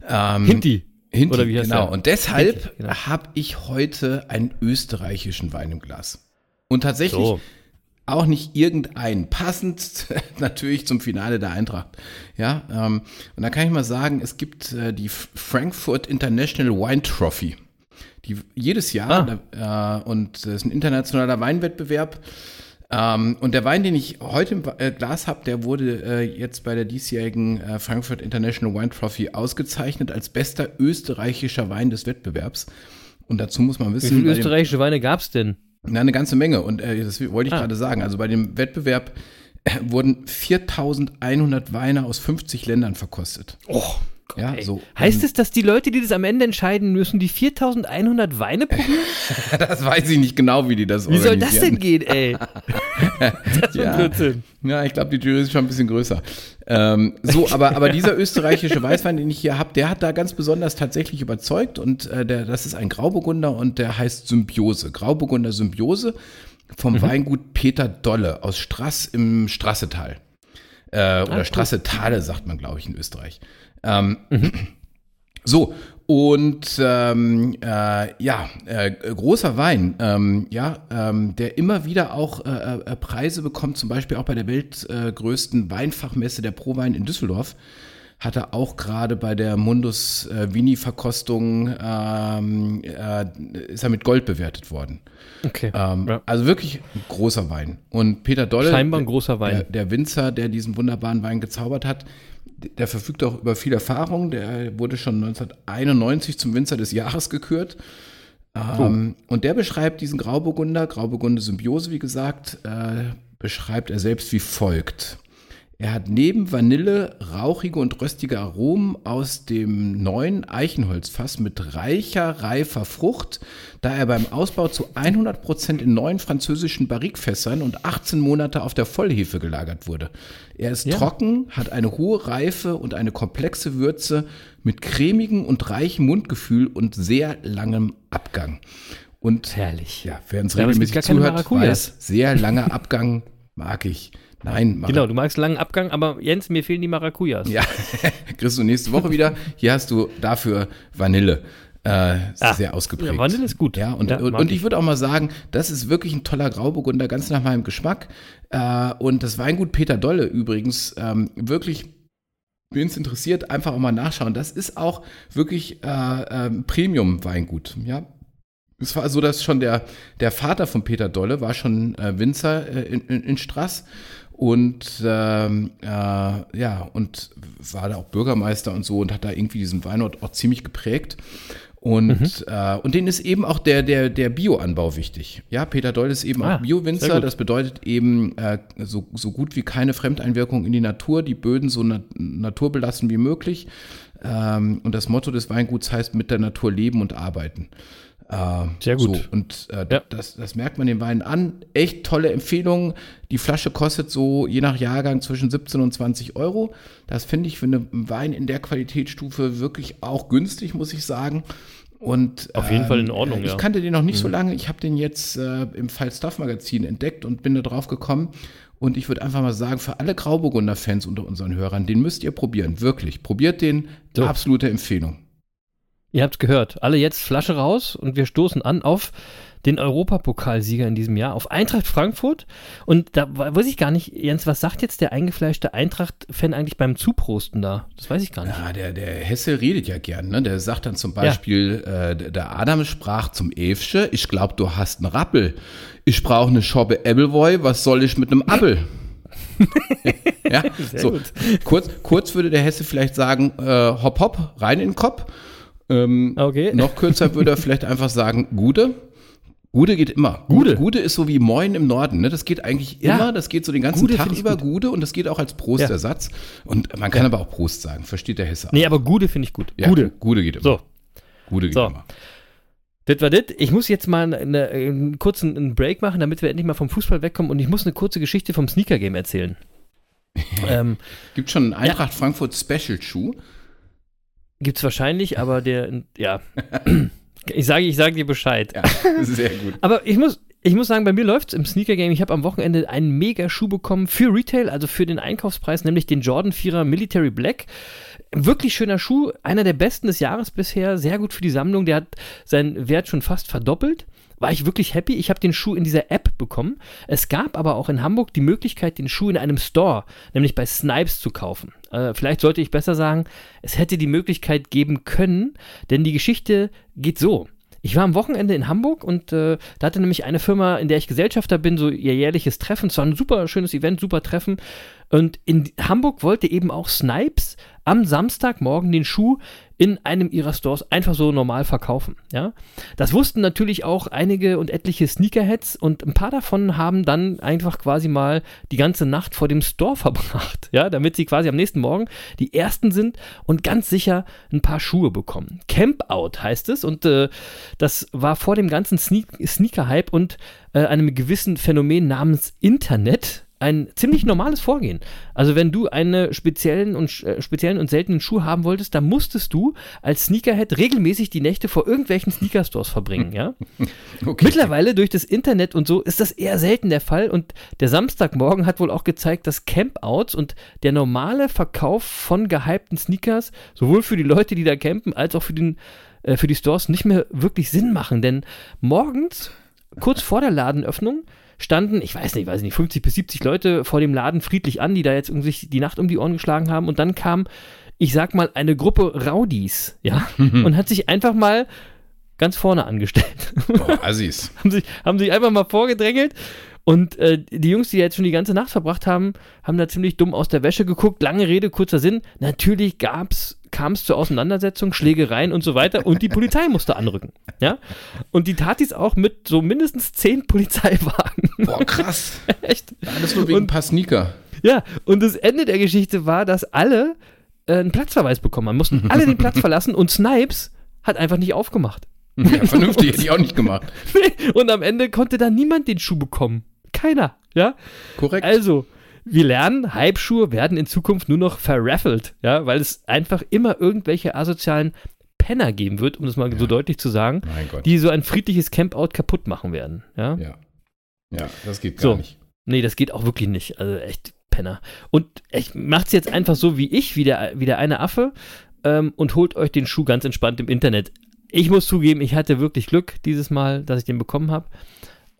Ähm, Hinti. Hinti, Oder wie heißt genau. der? Und deshalb Hinti, genau. habe ich heute einen österreichischen Wein im Glas. Und tatsächlich So. auch nicht irgendeinen. Passend [laughs] natürlich zum Finale der Eintracht. Ja, ähm, und da kann ich mal sagen, es gibt äh, die Frankfurt International Wine Trophy. Die jedes Jahr, äh, und das ist ein internationaler Weinwettbewerb. Ähm, und der Wein, den ich heute im äh, Glas habe, der wurde äh, jetzt bei der diesjährigen äh, Frankfurt International Wine Trophy ausgezeichnet als bester österreichischer Wein des Wettbewerbs. Und dazu muss man Wie wissen, viele bei dem- österreichische Weine gab's denn? na, eine ganze Menge. Und äh, das wollte ich Ah. gerade sagen. Also bei dem Wettbewerb äh, wurden 4100 Weine aus 50 Ländern verkostet. Oh, ja, ey. so. Heißt Und es, dass die Leute, die das am Ende entscheiden müssen, die 4100 Weine probieren? [laughs] Das weiß ich nicht genau, wie die das Wie soll das denn gehen, ey? [laughs] das Ja. Blödsinn. Ja, ich glaube, die Jury ist schon ein bisschen größer. Ähm, so, aber, aber dieser [laughs] österreichische Weißwein, den ich hier habe, der hat da ganz besonders tatsächlich überzeugt und äh, der, das ist ein Grauburgunder und der heißt Symbiose. Grauburgunder Symbiose vom Weingut Peter Dolle aus Strass im Strassetal. Äh, oder. Strassetale, sagt man, glaube ich, in Österreich. Ähm, [clears throat] So, und ähm, äh, ja, äh, großer Wein, ähm, ja, ähm, der immer wieder auch äh, äh, Preise bekommt, zum Beispiel auch bei der weltgrößten größten Weinfachmesse der Prowein in Düsseldorf. Hat er auch gerade bei der Mundus äh, Vini Verkostung ähm, äh, ist er mit Gold bewertet worden. Okay. Ähm, Ja. Also wirklich großer Wein. Und Peter Dolle, Scheinbar ein großer Wein. Der, der Winzer, der diesen wunderbaren Wein gezaubert hat, der verfügt auch über viel Erfahrung. Der wurde schon 1991 zum Winzer des Jahres gekürt. Ähm, Und der beschreibt diesen Grauburgunder, Grauburgunder Symbiose, wie gesagt, äh, beschreibt er selbst wie folgt. Er hat neben Vanille rauchige und röstige Aromen aus dem neuen Eichenholzfass mit reicher, reifer Frucht, da er beim Ausbau zu 100% in neuen französischen Barrikfässern und 18 Monate auf der Vollhefe gelagert wurde. Er ist Ja. trocken, hat eine hohe Reife und eine komplexe Würze mit cremigem und reichem Mundgefühl und sehr langem Abgang. Und Herrlich. ja, wer uns regelmäßig zuhört, weiß, sehr langer Abgang mag ich. Nein, Mara- Genau, du magst langen Abgang, aber Jens, mir fehlen die Maracujas. Ja, [laughs] kriegst du nächste Woche wieder. Hier hast du dafür Vanille. Äh, Ah, sehr ausgeprägt. ja, Vanille ist gut. Ja, und, Ja, und, und ich würde auch mal sagen, das ist wirklich ein toller Grauburgunder, ganz nach meinem Geschmack. Äh, und das Weingut Peter Dolle übrigens, ähm, wirklich, wen es interessiert, einfach auch mal nachschauen. Das ist auch wirklich äh, ähm, Premium-Weingut. Ja, es war so, dass schon der, der Vater von Peter Dolle war schon äh, Winzer äh, in, in, in Strass und ähm, äh, ja, und war da auch Bürgermeister und so und hat da irgendwie diesen Weinort auch ziemlich geprägt. Und, äh, und denen ist eben auch der, der, der Bioanbau wichtig. Ja, Peter Doll ist eben Ah, auch Bio-Winzer. Das bedeutet eben äh, so, so gut wie keine Fremdeinwirkung in die Natur, die Böden so na naturbelassen wie möglich. Ähm, und das Motto des Weinguts heißt mit der Natur leben und arbeiten. Äh, Sehr gut. So, und äh, Ja. das, das merkt man den Weinen an. Echt tolle Empfehlung. Die Flasche kostet so je nach Jahrgang zwischen 17 und 20 Euro. Das finde ich für einen Wein in der Qualitätsstufe wirklich auch günstig, muss ich sagen. Und, Auf jeden Fall in ähm, Ordnung, Ich ja. kannte den noch nicht so lange. Ich habe den jetzt äh, im Falstaff Magazin entdeckt und bin da drauf gekommen. Und ich würde einfach mal sagen, für alle Grauburgunder-Fans unter unseren Hörern, den müsst ihr probieren. Wirklich. Probiert den. So. Absolute Empfehlung. Ihr habt's gehört. Alle jetzt Flasche raus und wir stoßen an auf den Europapokalsieger in diesem Jahr, auf Eintracht Frankfurt. Und da we- weiß ich gar nicht, Jens, was sagt jetzt der eingefleischte Eintracht-Fan eigentlich beim Zuprosten da? Das weiß ich gar nicht. Ja, der, der Hesse redet ja gern, ne? Der sagt dann zum Beispiel, äh, der- Adam sprach zum Evsche, ich glaub, du hast einen Rappel. Ich brauche eine Schobbe Ebbelwoi, was soll ich mit einem Appel? [laughs] ja, so. gut. Kurz, kurz würde der Hesse vielleicht sagen, äh, hopp, hopp, rein in den Kopf. Ähm, Okay. Noch kürzer würde er vielleicht einfach sagen, Gude. Gude geht immer. Gude. Gude ist so wie Moin im Norden. Ne? Das geht eigentlich Ja. immer. Das geht so den ganzen Gude Tag über gut. Gude und das geht auch als Prostersatz. Und man kann aber auch Prost sagen. Versteht der Hesse auch. Nee, aber Gude finde ich gut. Ja, Gude. Gude geht immer. So, Gude geht So. immer. das war das. Ich muss jetzt mal eine, einen kurzen einen Break machen, damit wir endlich mal vom Fußball wegkommen. Und ich muss eine kurze Geschichte vom Sneaker-Game erzählen. [laughs] ähm, Gibt schon einen Eintracht Frankfurt Special Schuh. Gibt's wahrscheinlich, aber der, ja. [laughs] Ich sage, ich sage dir Bescheid. Ja, sehr gut. Aber ich muss, ich muss sagen, bei mir läuft's im Sneaker-Game. Ich habe am Wochenende einen mega Schuh bekommen für Retail, also für den Einkaufspreis, nämlich den Jordan 4er Military Black. Wirklich schöner Schuh, einer der besten des Jahres bisher, sehr gut für die Sammlung. Der hat seinen Wert schon fast verdoppelt. War ich wirklich happy. Ich habe den Schuh in dieser App bekommen. Es gab aber auch in Hamburg die Möglichkeit, den Schuh in einem Store, nämlich bei Snipes, zu kaufen. Äh, vielleicht sollte ich besser sagen, es hätte die Möglichkeit geben können, denn die Geschichte geht so. Ich war am Wochenende in Hamburg und äh, da hatte nämlich eine Firma, in der ich Gesellschafter bin, so ihr jährliches Treffen. Es war ein super schönes Event, super Treffen. Und in Hamburg wollte eben auch Snipes am Samstagmorgen den Schuh in einem ihrer Stores einfach so normal verkaufen. Ja? Das wussten natürlich auch einige und etliche Sneakerheads und ein paar davon haben dann einfach quasi mal die ganze Nacht vor dem Store [laughs] verbracht, ja, damit sie quasi am nächsten Morgen die ersten sind und ganz sicher ein paar Schuhe bekommen. Camp Out heißt es und äh, das war vor dem ganzen Sneak Sneaker-Hype und äh, einem gewissen Phänomen namens Internet ein ziemlich normales Vorgehen. Also wenn du einen speziellen und, äh, speziellen und seltenen Schuh haben wolltest, dann musstest du als Sneakerhead regelmäßig die Nächte vor irgendwelchen Sneaker-Stores verbringen, ja. [laughs] Okay. Mittlerweile durch das Internet und so ist das eher selten der Fall und der Samstagmorgen hat wohl auch gezeigt, dass Campouts und der normale Verkauf von gehypten Sneakers sowohl für die Leute, die da campen, als auch für, den, äh, für die Stores nicht mehr wirklich Sinn machen, denn morgens, kurz vor der Ladenöffnung, standen, ich weiß nicht, weiß nicht, 50 bis 70 Leute vor dem Laden friedlich an, die da jetzt irgendwie sich die Nacht um die Ohren geschlagen haben und dann kam, ich sag mal, eine Gruppe Rowdies, ja, [laughs] und hat sich einfach mal ganz vorne angestellt. Oh, Assis. [laughs] haben, sich, haben sich einfach mal vorgedrängelt. Und äh, die Jungs, die jetzt schon die ganze Nacht verbracht haben, haben da ziemlich dumm aus der Wäsche geguckt. Lange Rede, kurzer Sinn. Natürlich gab's, kam es zur Auseinandersetzung, Schlägereien und so weiter. Und die Polizei musste anrücken. Ja? Und die tat dies auch mit so mindestens zehn Polizeiwagen. Boah, krass. [laughs] Echt? Alles nur wegen ein paar Sneaker. Ja, und das Ende der Geschichte war, dass alle äh, einen Platzverweis bekommen haben. Mussten alle den Platz [laughs] verlassen und Snipes hat einfach nicht aufgemacht. Ja, [laughs] vernünftig hätte ich auch nicht gemacht. Und am Ende konnte da niemand den Schuh bekommen. Keiner, ja? Korrekt. Also, wir lernen, Hype-Schuhe werden in Zukunft nur noch verraffelt, ja, weil es einfach immer irgendwelche asozialen Penner geben wird, um das mal so deutlich zu sagen, die so ein friedliches Campout kaputt machen werden, ja. ja. Ja, das geht gar So. nicht. Nee, das geht auch wirklich nicht. Also echt Penner. Und ich macht's jetzt einfach so wie ich, wie der, wie der eine Affe, ähm, und holt euch den Schuh ganz entspannt im Internet. Ich muss zugeben, ich hatte wirklich Glück dieses Mal, dass ich den bekommen habe.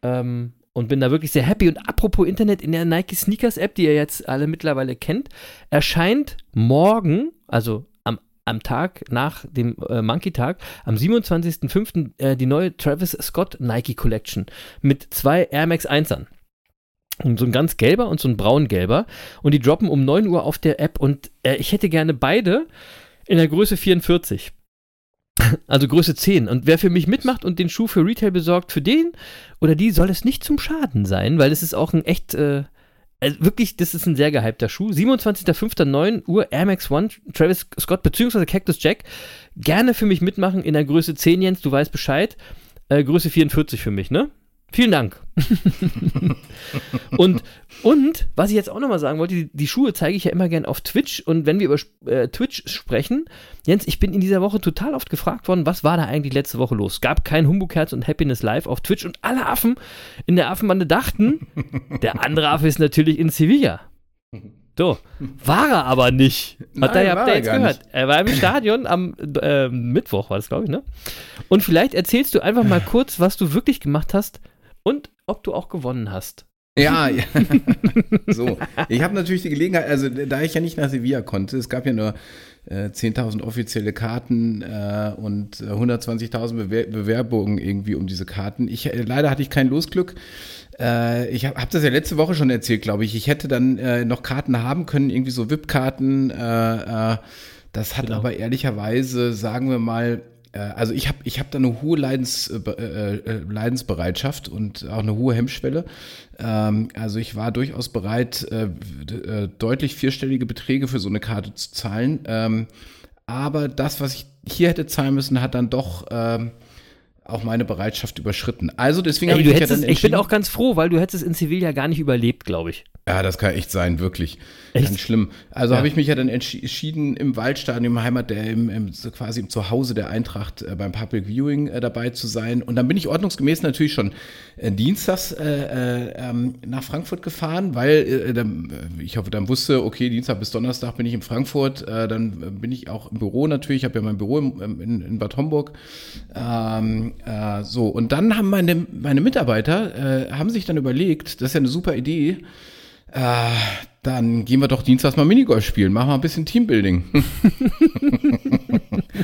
Ähm, und bin da wirklich sehr happy. Und apropos Internet, in der Nike Sneakers App, die ihr jetzt alle mittlerweile kennt, erscheint morgen, also am, am Tag nach dem äh, Monkey-Tag, am 27.05. Äh, die neue Travis Scott Nike Collection mit zwei Air Max 1ern. Und so ein ganz gelber und so ein braungelber. Und die droppen um 9 Uhr auf der App. Und äh, ich hätte gerne beide in der Größe 44. Also Größe 10. Und wer für mich mitmacht und den Schuh für Retail besorgt, für den oder die soll es nicht zum Schaden sein, weil es ist auch ein echt, äh, also wirklich, das ist ein sehr gehypter Schuh. 27.05.9 Uhr Air Max One, Travis Scott bzw. Cactus Jack. Gerne für mich mitmachen in der Größe 10, Jens, du weißt Bescheid. Äh, Größe 44 für mich, ne? Vielen Dank. [laughs] und, und, was ich jetzt auch nochmal sagen wollte, die, die, Schuhe zeige ich ja immer gern auf Twitch. Und wenn wir über äh, Twitch sprechen, Jens, ich bin in dieser Woche total oft gefragt worden, was war da eigentlich letzte Woche los? Gab kein Humbug-Herz und Happiness Live auf Twitch und alle Affen in der Affenbande dachten, [laughs] der andere Affe ist natürlich in Sevilla. So, war er aber nicht. Hat Nein, er, habt ihr jetzt gehört. Nicht. Er war im [laughs] Stadion am äh, Mittwoch, war das, glaube ich, ne? Und vielleicht erzählst du einfach mal kurz, was du wirklich gemacht hast und ob du auch gewonnen hast. Ja, ja. [laughs] so. Ich habe natürlich die Gelegenheit, also da ich ja nicht nach Sevilla konnte, es gab ja nur äh, 10.000 offizielle Karten äh, und 120.000 Bewer Bewerbungen irgendwie um diese Karten. Ich, äh, leider hatte ich kein Losglück. Äh, ich habe hab das ja letzte Woche schon erzählt, glaube ich. Ich hätte dann äh, noch Karten haben können, irgendwie so VIP-Karten. Äh, das hat genau. aber ehrlicherweise, sagen wir mal, also ich habe ich hab da eine hohe Leidens, äh, Leidensbereitschaft und auch eine hohe Hemmschwelle. Ähm, also ich war durchaus bereit, äh, äh, deutlich vierstellige Beträge für so eine Karte zu zahlen. Ähm, aber das, was ich hier hätte zahlen müssen, hat dann doch ähm, auch meine Bereitschaft überschritten. Also deswegen habe ich mich ja dann Ich bin auch ganz froh, weil du hättest es in Sevilla gar nicht überlebt, glaube ich. Ja, das kann echt sein, wirklich. Echt? Ganz schlimm. Also ja. habe ich mich ja dann entschieden, im Waldstadion, im Heimat, der im, im quasi im Zuhause der Eintracht äh, beim Public Viewing äh, dabei zu sein. Und dann bin ich ordnungsgemäß natürlich schon äh, dienstags äh, äh, ähm, nach Frankfurt gefahren, weil äh, ich hoffe, dann wusste, okay, Dienstag bis Donnerstag bin ich in Frankfurt. dann bin ich auch im Büro natürlich. Ich habe ja mein Büro in, in, in Bad Homburg. Ähm, so, und dann haben meine, meine Mitarbeiter, haben sich dann überlegt, das ist ja eine super Idee, äh, dann gehen wir doch dienstags mal Minigolf spielen, machen wir ein bisschen Teambuilding. [laughs]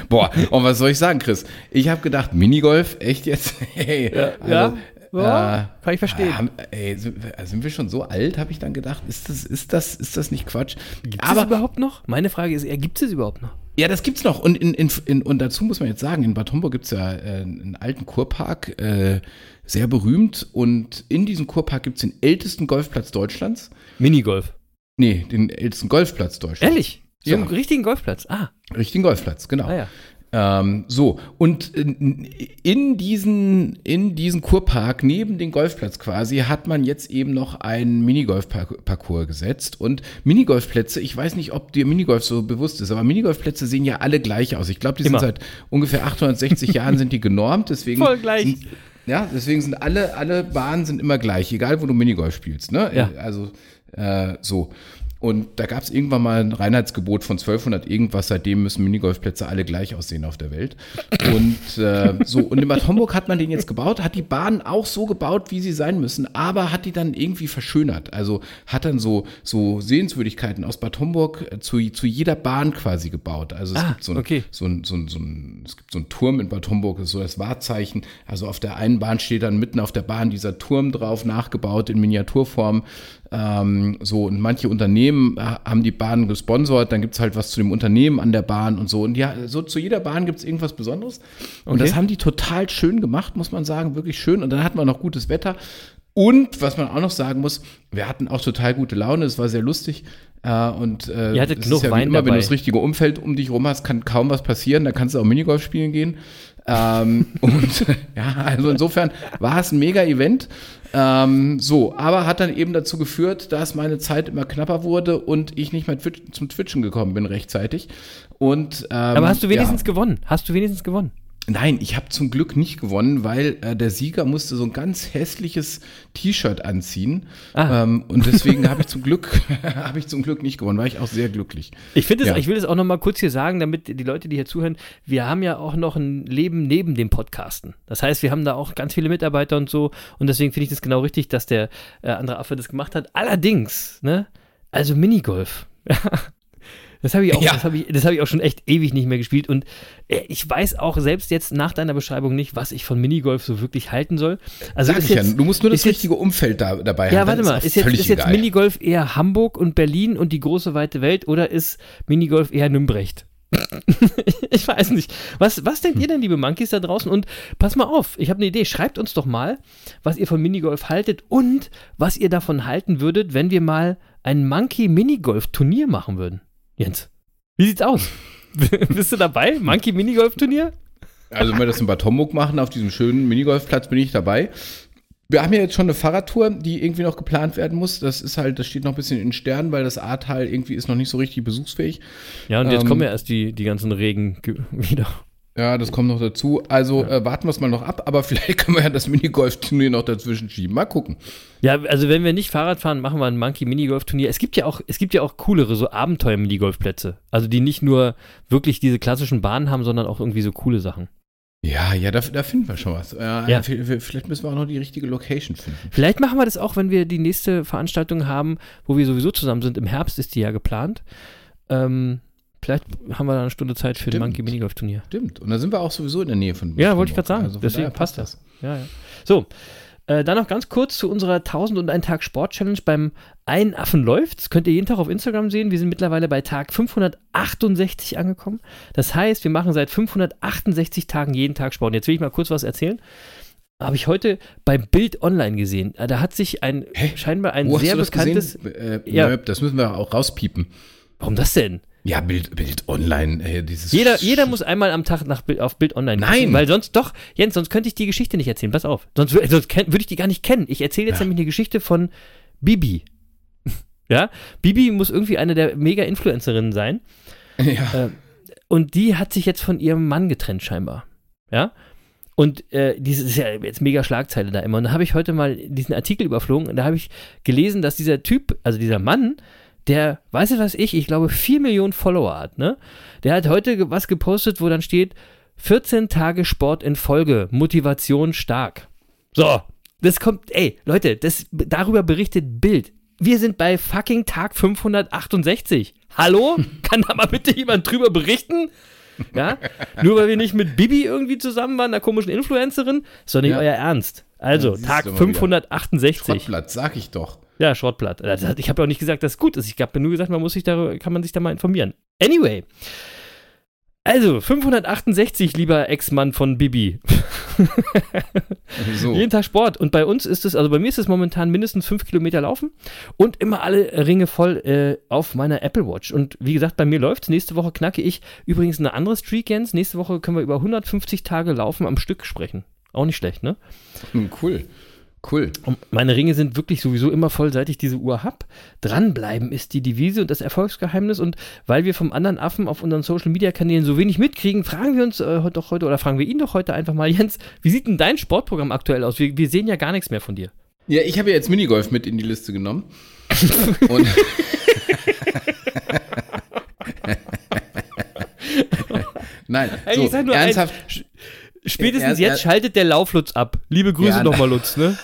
Boah, und was soll ich sagen, Chris? Ich habe gedacht, Minigolf, echt jetzt? [laughs] hey, ja, also, ja. Ja, äh, kann ich verstehen. Äh, ey, sind wir schon so alt, habe ich dann gedacht. Ist das, ist das, ist das nicht Quatsch? Gibt es überhaupt noch? Meine Frage ist eher, gibt es überhaupt noch? Ja, das gibt's noch. Und, in, in, in, und dazu muss man jetzt sagen, in Bad Homburg gibt's ja äh, einen alten Kurpark, äh, sehr berühmt. Und in diesem Kurpark gibt's den ältesten Golfplatz Deutschlands. Minigolf. Nee, den ältesten Golfplatz Deutschlands. Ehrlich? So ja. einen richtigen Golfplatz. Ah. Richtigen Golfplatz, genau. Ah, ja. Ähm, so, und in diesen, in diesen Kurpark, neben den Golfplatz quasi, hat man jetzt eben noch einen Minigolf-Parcours gesetzt. Und Minigolfplätze, ich weiß nicht, ob dir Minigolf so bewusst ist, aber Minigolfplätze sehen ja alle gleich aus. Ich glaube, die Immer. sind seit ungefähr 860 Jahren sind die genormt, deswegen. Voll gleich. Sind, ja, deswegen sind alle, alle Bahnen sind immer gleich, egal wo du Minigolf spielst. Ne? Ja. Also äh, so. Und da gab es irgendwann mal ein Reinheitsgebot von 1200 irgendwas. Seitdem müssen Minigolfplätze alle gleich aussehen auf der Welt. Und äh, so, und in Bad Homburg hat man den jetzt gebaut, hat die Bahnen auch so gebaut, wie sie sein müssen, aber hat die dann irgendwie verschönert. Also hat dann so, so Sehenswürdigkeiten aus Bad Homburg äh, zu, zu jeder Bahn quasi gebaut. Also es ah, gibt so ein, okay. so, ein, so, ein, so ein, es gibt so einen Turm in Bad Homburg, das ist so das Wahrzeichen. Also auf der einen Bahn steht dann mitten auf der Bahn dieser Turm drauf, nachgebaut in Miniaturform. Ähm, so, und manche Unternehmen äh, haben die Bahn gesponsert, dann gibt es halt was zu dem Unternehmen an der Bahn und so. Und ja, so zu jeder Bahn gibt es irgendwas Besonderes. Und okay. das haben die total schön gemacht, muss man sagen, wirklich schön. Und dann hatten wir noch gutes Wetter. Und was man auch noch sagen muss, wir hatten auch total gute Laune, es war sehr lustig. Äh, und äh, Ihr hattet genug ja Wein immer, dabei. wenn du das richtige Umfeld um dich rum hast, kann kaum was passieren. Da kannst du auch Minigolf spielen gehen. ähm, [laughs] und ja, also insofern war es ein mega Event. Ähm, so, aber hat dann eben dazu geführt, dass meine Zeit immer knapper wurde und ich nicht mehr zum Twitchen gekommen bin rechtzeitig. Und, ähm, aber hast du wenigstens ja. gewonnen? Hast du wenigstens gewonnen? Nein, ich habe zum Glück nicht gewonnen, weil äh, der Sieger musste so ein ganz hässliches T-Shirt anziehen. Ah. Ähm, und [laughs] deswegen habe ich zum Glück [laughs] habe ich zum Glück nicht gewonnen, war ich auch sehr glücklich. Ich finde ja. ich will es auch noch mal kurz hier sagen, damit die Leute, die hier zuhören, wir haben ja auch noch ein Leben neben dem Podcasten. Das heißt, wir haben da auch ganz viele Mitarbeiter und so. Und deswegen finde ich das genau richtig, dass der äh, andere Affe das gemacht hat. Allerdings, ne, also Minigolf. [laughs] Das habe ich, auch, ja. das hab ich, das hab ich auch schon echt ewig nicht mehr gespielt. Und äh, ich weiß auch selbst jetzt nach deiner Beschreibung nicht, was ich von Minigolf so wirklich halten soll. Also Sag ich jetzt, ja, du musst nur das richtige jetzt, Umfeld da, dabei ja, haben. Ja, warte mal, ist, jetzt, ist jetzt Minigolf eher Hamburg und Berlin und die große weite Welt oder ist Minigolf eher Nümbrecht? [laughs] ich weiß nicht. Was, was denkt ihr denn, liebe Monkeys da draußen? Und pass mal auf, ich habe eine Idee. Schreibt uns doch mal, was ihr von Minigolf haltet und was ihr davon halten würdet, wenn wir mal ein Monkey Minigolf Turnier machen würden. Jens, wie sieht's aus? [laughs] Bist du dabei? Monkey Minigolf Turnier? Also wenn wir das in Bad Homburg machen, auf diesem schönen Minigolfplatz, bin ich dabei. Wir haben ja jetzt schon eine Fahrradtour, die irgendwie noch geplant werden muss. Das ist halt, das steht noch ein bisschen in Sternen, weil das Ahrtal irgendwie ist noch nicht so richtig besuchsfähig. Ja, und jetzt Ähm, kommen ja erst die, die ganzen Regen ge- [laughs] wieder. Ja, das kommt noch dazu. Also äh, warten wir es mal noch ab, aber [laughs] vielleicht können wir ja das Minigolf-Turnier noch dazwischen schieben. Mal gucken. Ja, also wenn wir nicht Fahrrad fahren, machen wir ein Monkey Minigolf Turnier. Es gibt ja auch, es gibt ja auch coolere, so Abenteuer Minigolfplätze. Also die nicht nur wirklich diese klassischen Bahnen haben, sondern auch irgendwie so coole Sachen. Ja, ja, da, da finden wir schon was. Äh, Ja. Vielleicht müssen wir auch noch die richtige Location finden. Vielleicht machen wir das auch, wenn wir die nächste Veranstaltung haben, wo wir sowieso zusammen sind. Im Herbst ist die ja geplant. Ähm, vielleicht haben wir da eine Stunde Zeit für Stimmt. ein Monkey Minigolf Turnier. Stimmt. Und da sind wir auch sowieso in der Nähe von Ja, wollte ich gerade sagen. Also Deswegen passt das. Ja, ja. So, äh, dann noch ganz kurz zu unserer 1000 und ein Tag Sport Challenge beim Ein Affen läuft's. Könnt ihr jeden Tag auf Instagram sehen. Wir sind mittlerweile bei Tag 568 angekommen. Das heißt, wir machen seit 568 Tagen jeden Tag Sport. Und jetzt will ich mal kurz was erzählen. Habe ich heute bei Bild Online gesehen. Äh, Da hat sich ein Hä? scheinbar ein Wo hast sehr du das bekanntes. Äh, Ja. ja. Das müssen wir auch rauspiepen. Warum das denn? Ja, Bild, Bild online. Äh, dieses Jeder, jeder muss einmal am Tag nach Bild, auf Bild Online Nein. gucken, Weil sonst, doch, Jens, sonst könnte ich die Geschichte nicht erzählen. Pass auf. Sonst, sonst würde ich die gar nicht kennen. Ich erzähle jetzt Ja. nämlich eine Geschichte von Bibi. [laughs] ja? Bibi muss irgendwie eine der Mega-Influencerinnen sein. Ja. Äh, und die hat sich jetzt von ihrem Mann getrennt, scheinbar. Ja? Und äh, dieses ist ja jetzt mega Schlagzeile da immer. Und da habe ich heute mal diesen Artikel überflogen und da habe ich gelesen, dass dieser Typ, also dieser Mann, der, weiß ich was ich, ich glaube 4 Millionen Follower hat, ne? Der hat heute was gepostet, wo dann steht, 14 Tage Sport in Folge, Motivation stark. So, das kommt, ey, Leute, das, darüber berichtet Bild. Wir sind bei fucking Tag 568. Hallo? [laughs] Kann da mal bitte jemand drüber berichten? Ja? Nur weil wir nicht mit Bibi irgendwie zusammen waren, einer komischen Influencerin, ist doch nicht Ja. euer Ernst. Also, Ja, Tag du mal wieder. 568. Schrottplatz, sag ich doch. Ja, Schrottblatt. Hat- Ich habe ja auch nicht gesagt, dass es gut ist. Ich habe nur gesagt, man muss sich darüber, kann man sich da mal informieren. Anyway. Also, 568, lieber Ex-Mann von Bibi. So. [laughs] Jeden Tag Sport. Und bei uns ist es, also bei mir ist es momentan mindestens fünf Kilometer laufen und immer alle Ringe voll äh, auf meiner Apple Watch. Und wie gesagt, bei mir läuft's. Nächste Woche knacke ich übrigens eine andere Streak, Jens. Nächste Woche können wir über 150 Tage Laufen am Stück sprechen. Auch nicht schlecht, ne? Cool. Cool. Und meine Ringe sind wirklich sowieso immer voll, seit ich diese Uhr habe. Dranbleiben ist die Devise und das Erfolgsgeheimnis. Und weil wir vom anderen Affen auf unseren Social Media Kanälen so wenig mitkriegen, fragen wir uns äh, doch heute oder fragen wir ihn doch heute einfach mal, [laughs] Jens, wie sieht denn dein Sportprogramm aktuell aus? Wir, wir sehen ja gar nichts mehr von dir. Ja, ich habe ja jetzt Minigolf mit in die Liste genommen. [laughs] Und [laughs] Nein, so, ernsthaft. Spätestens Er- er- jetzt schaltet der Lauflutz ab. Liebe Grüße Ja, nochmal, Lutz, ne?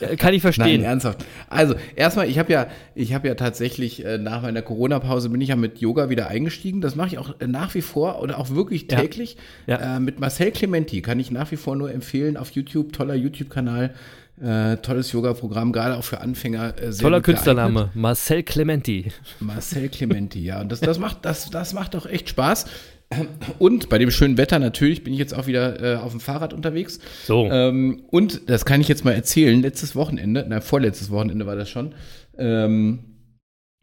Ja, Kann ich Nein, verstehen. ernsthaft. Also, erstmal, ich habe ja, ich habe ja tatsächlich äh, nach meiner Corona-Pause bin ich ja mit Yoga wieder eingestiegen. Das mache ich auch äh, nach wie vor oder auch wirklich Ja. täglich. Ja. Äh, mit Marcel Clementi kann ich nach wie vor nur empfehlen auf YouTube. Toller YouTube-Kanal, äh, tolles Yoga-Programm, gerade auch für Anfänger. Äh, Toller. Künstlername. Marcel Clementi. Marcel Clementi, ja. Und das, das, macht, das, das macht auch echt Spaß. Und bei dem schönen Wetter natürlich bin ich jetzt auch wieder äh, auf dem Fahrrad unterwegs. So. Ähm, und das kann ich jetzt mal erzählen. Letztes Wochenende, na, vorletztes Wochenende war das schon, ähm,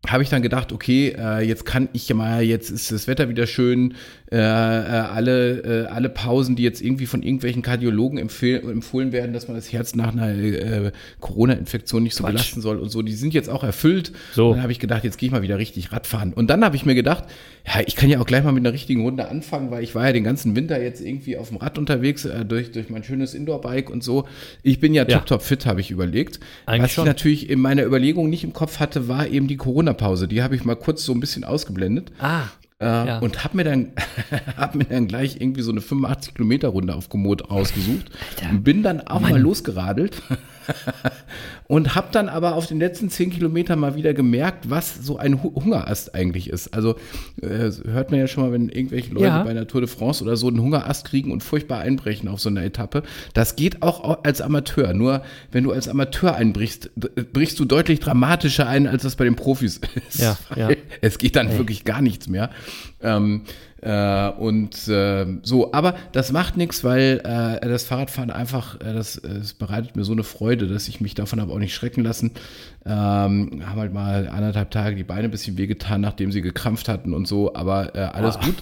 habe ich dann gedacht, okay, äh, jetzt kann ich ja mal, jetzt ist das Wetter wieder schön, äh, äh, alle, äh, alle Pausen, die jetzt irgendwie von irgendwelchen Kardiologen empfohlen werden, dass man das Herz nach einer äh, Corona-Infektion nicht so Quatsch. belasten soll und so, die sind jetzt auch erfüllt. So. Und dann habe ich gedacht, jetzt gehe ich mal wieder richtig Radfahren. Und dann habe ich mir gedacht, ja, ich kann ja auch gleich mal mit einer richtigen Runde anfangen, weil ich war ja den ganzen Winter jetzt irgendwie auf dem Rad unterwegs, äh, durch, durch mein schönes Indoor-Bike und so. Ich bin ja Ja. top, top fit, habe ich überlegt. Eigentlich Was schon. ich natürlich in meiner Überlegung nicht im Kopf hatte, war eben die Corona-Pause. Die habe ich mal kurz so ein bisschen ausgeblendet. Ah. Äh, Ja. Und habe mir, dann [laughs] hab mir dann gleich irgendwie so eine 85-Kilometer-Runde auf Komoot rausgesucht. und bin dann auch mal losgeradelt. [laughs] und habe dann aber auf den letzten 10 Kilometern mal wieder gemerkt, was so ein Hu- Hungerast eigentlich ist. Also äh, hört man ja schon mal, wenn irgendwelche Leute Ja. bei einer Tour de France oder so einen Hungerast kriegen und furchtbar einbrechen auf so einer Etappe. Das geht auch au- als Amateur. Nur wenn du als Amateur einbrichst, d- brichst du deutlich dramatischer ein, als das bei den Profis ist. Ja, [laughs] ja. Es geht dann wirklich gar nichts mehr. Ähm, äh, und äh, so, aber das macht nichts, weil äh, das Fahrradfahren einfach, äh, das, es bereitet mir so eine Freude, dass ich mich davon habe auch nicht schrecken lassen. Ähm, haben halt mal anderthalb Tage die Beine ein bisschen wehgetan, nachdem sie gekrampft hatten und so, aber äh, alles Ah. gut.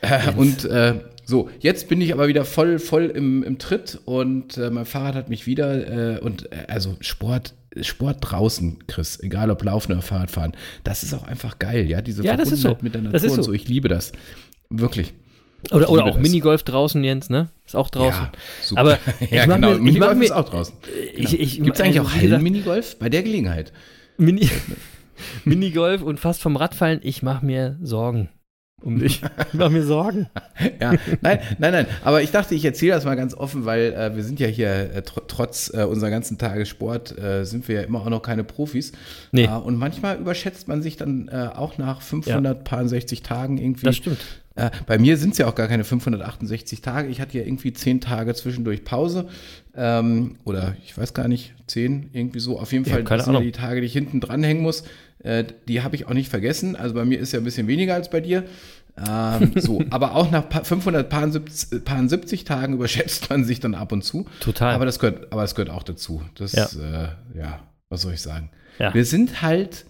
Äh, und äh, so, jetzt bin ich aber wieder voll, voll im, im Tritt und äh, mein Fahrrad hat mich wieder äh, und äh, also Sport, Sport draußen, Chris, egal ob Laufen oder Fahrradfahren, das ist auch einfach geil, ja, diese Ja, das ist so. mit der Natur Das ist und so. so, ich liebe das. Wirklich. Oder, oder auch das. Minigolf draußen, Jens, ne? Ist auch draußen. Ja, super. Aber [laughs] ja, ich genau. mir- Minigolf mir- ist auch draußen. Ich, ich, Gibt es eigentlich auch Hallen-Minigolf? Bei der Gelegenheit. Mini, [laughs] Minigolf und fast vom Radfallen, ich mache mir Sorgen um dich. [laughs] Ich mache mir Sorgen. Ja, nein, nein, nein. Aber ich dachte, ich erzähle das mal ganz offen, weil äh, wir sind ja hier äh, tr trotz äh, unserer ganzen Tage Sport äh, sind wir ja immer auch noch keine Profis. Nee. Äh, und manchmal überschätzt man sich dann äh, auch nach 560 Tagen irgendwie. Das stimmt. Bei mir sind es ja auch gar keine 568 Tage. Ich hatte ja irgendwie 10 Tage zwischendurch Pause. Ähm, oder ich weiß gar nicht, 10, irgendwie so. Auf jeden Ja, Fall sind die Tage, die ich hinten dranhängen muss. Äh, die habe ich auch nicht vergessen. Also bei mir ist ja ein bisschen weniger als bei dir. Ähm, [laughs] so, aber auch nach pa- 570 Tagen [laughs] überschätzt man sich dann ab und zu. Total. Aber das gehört, aber das gehört auch dazu. Das, Ja. äh, ja, was soll ich sagen? Ja. Wir sind halt,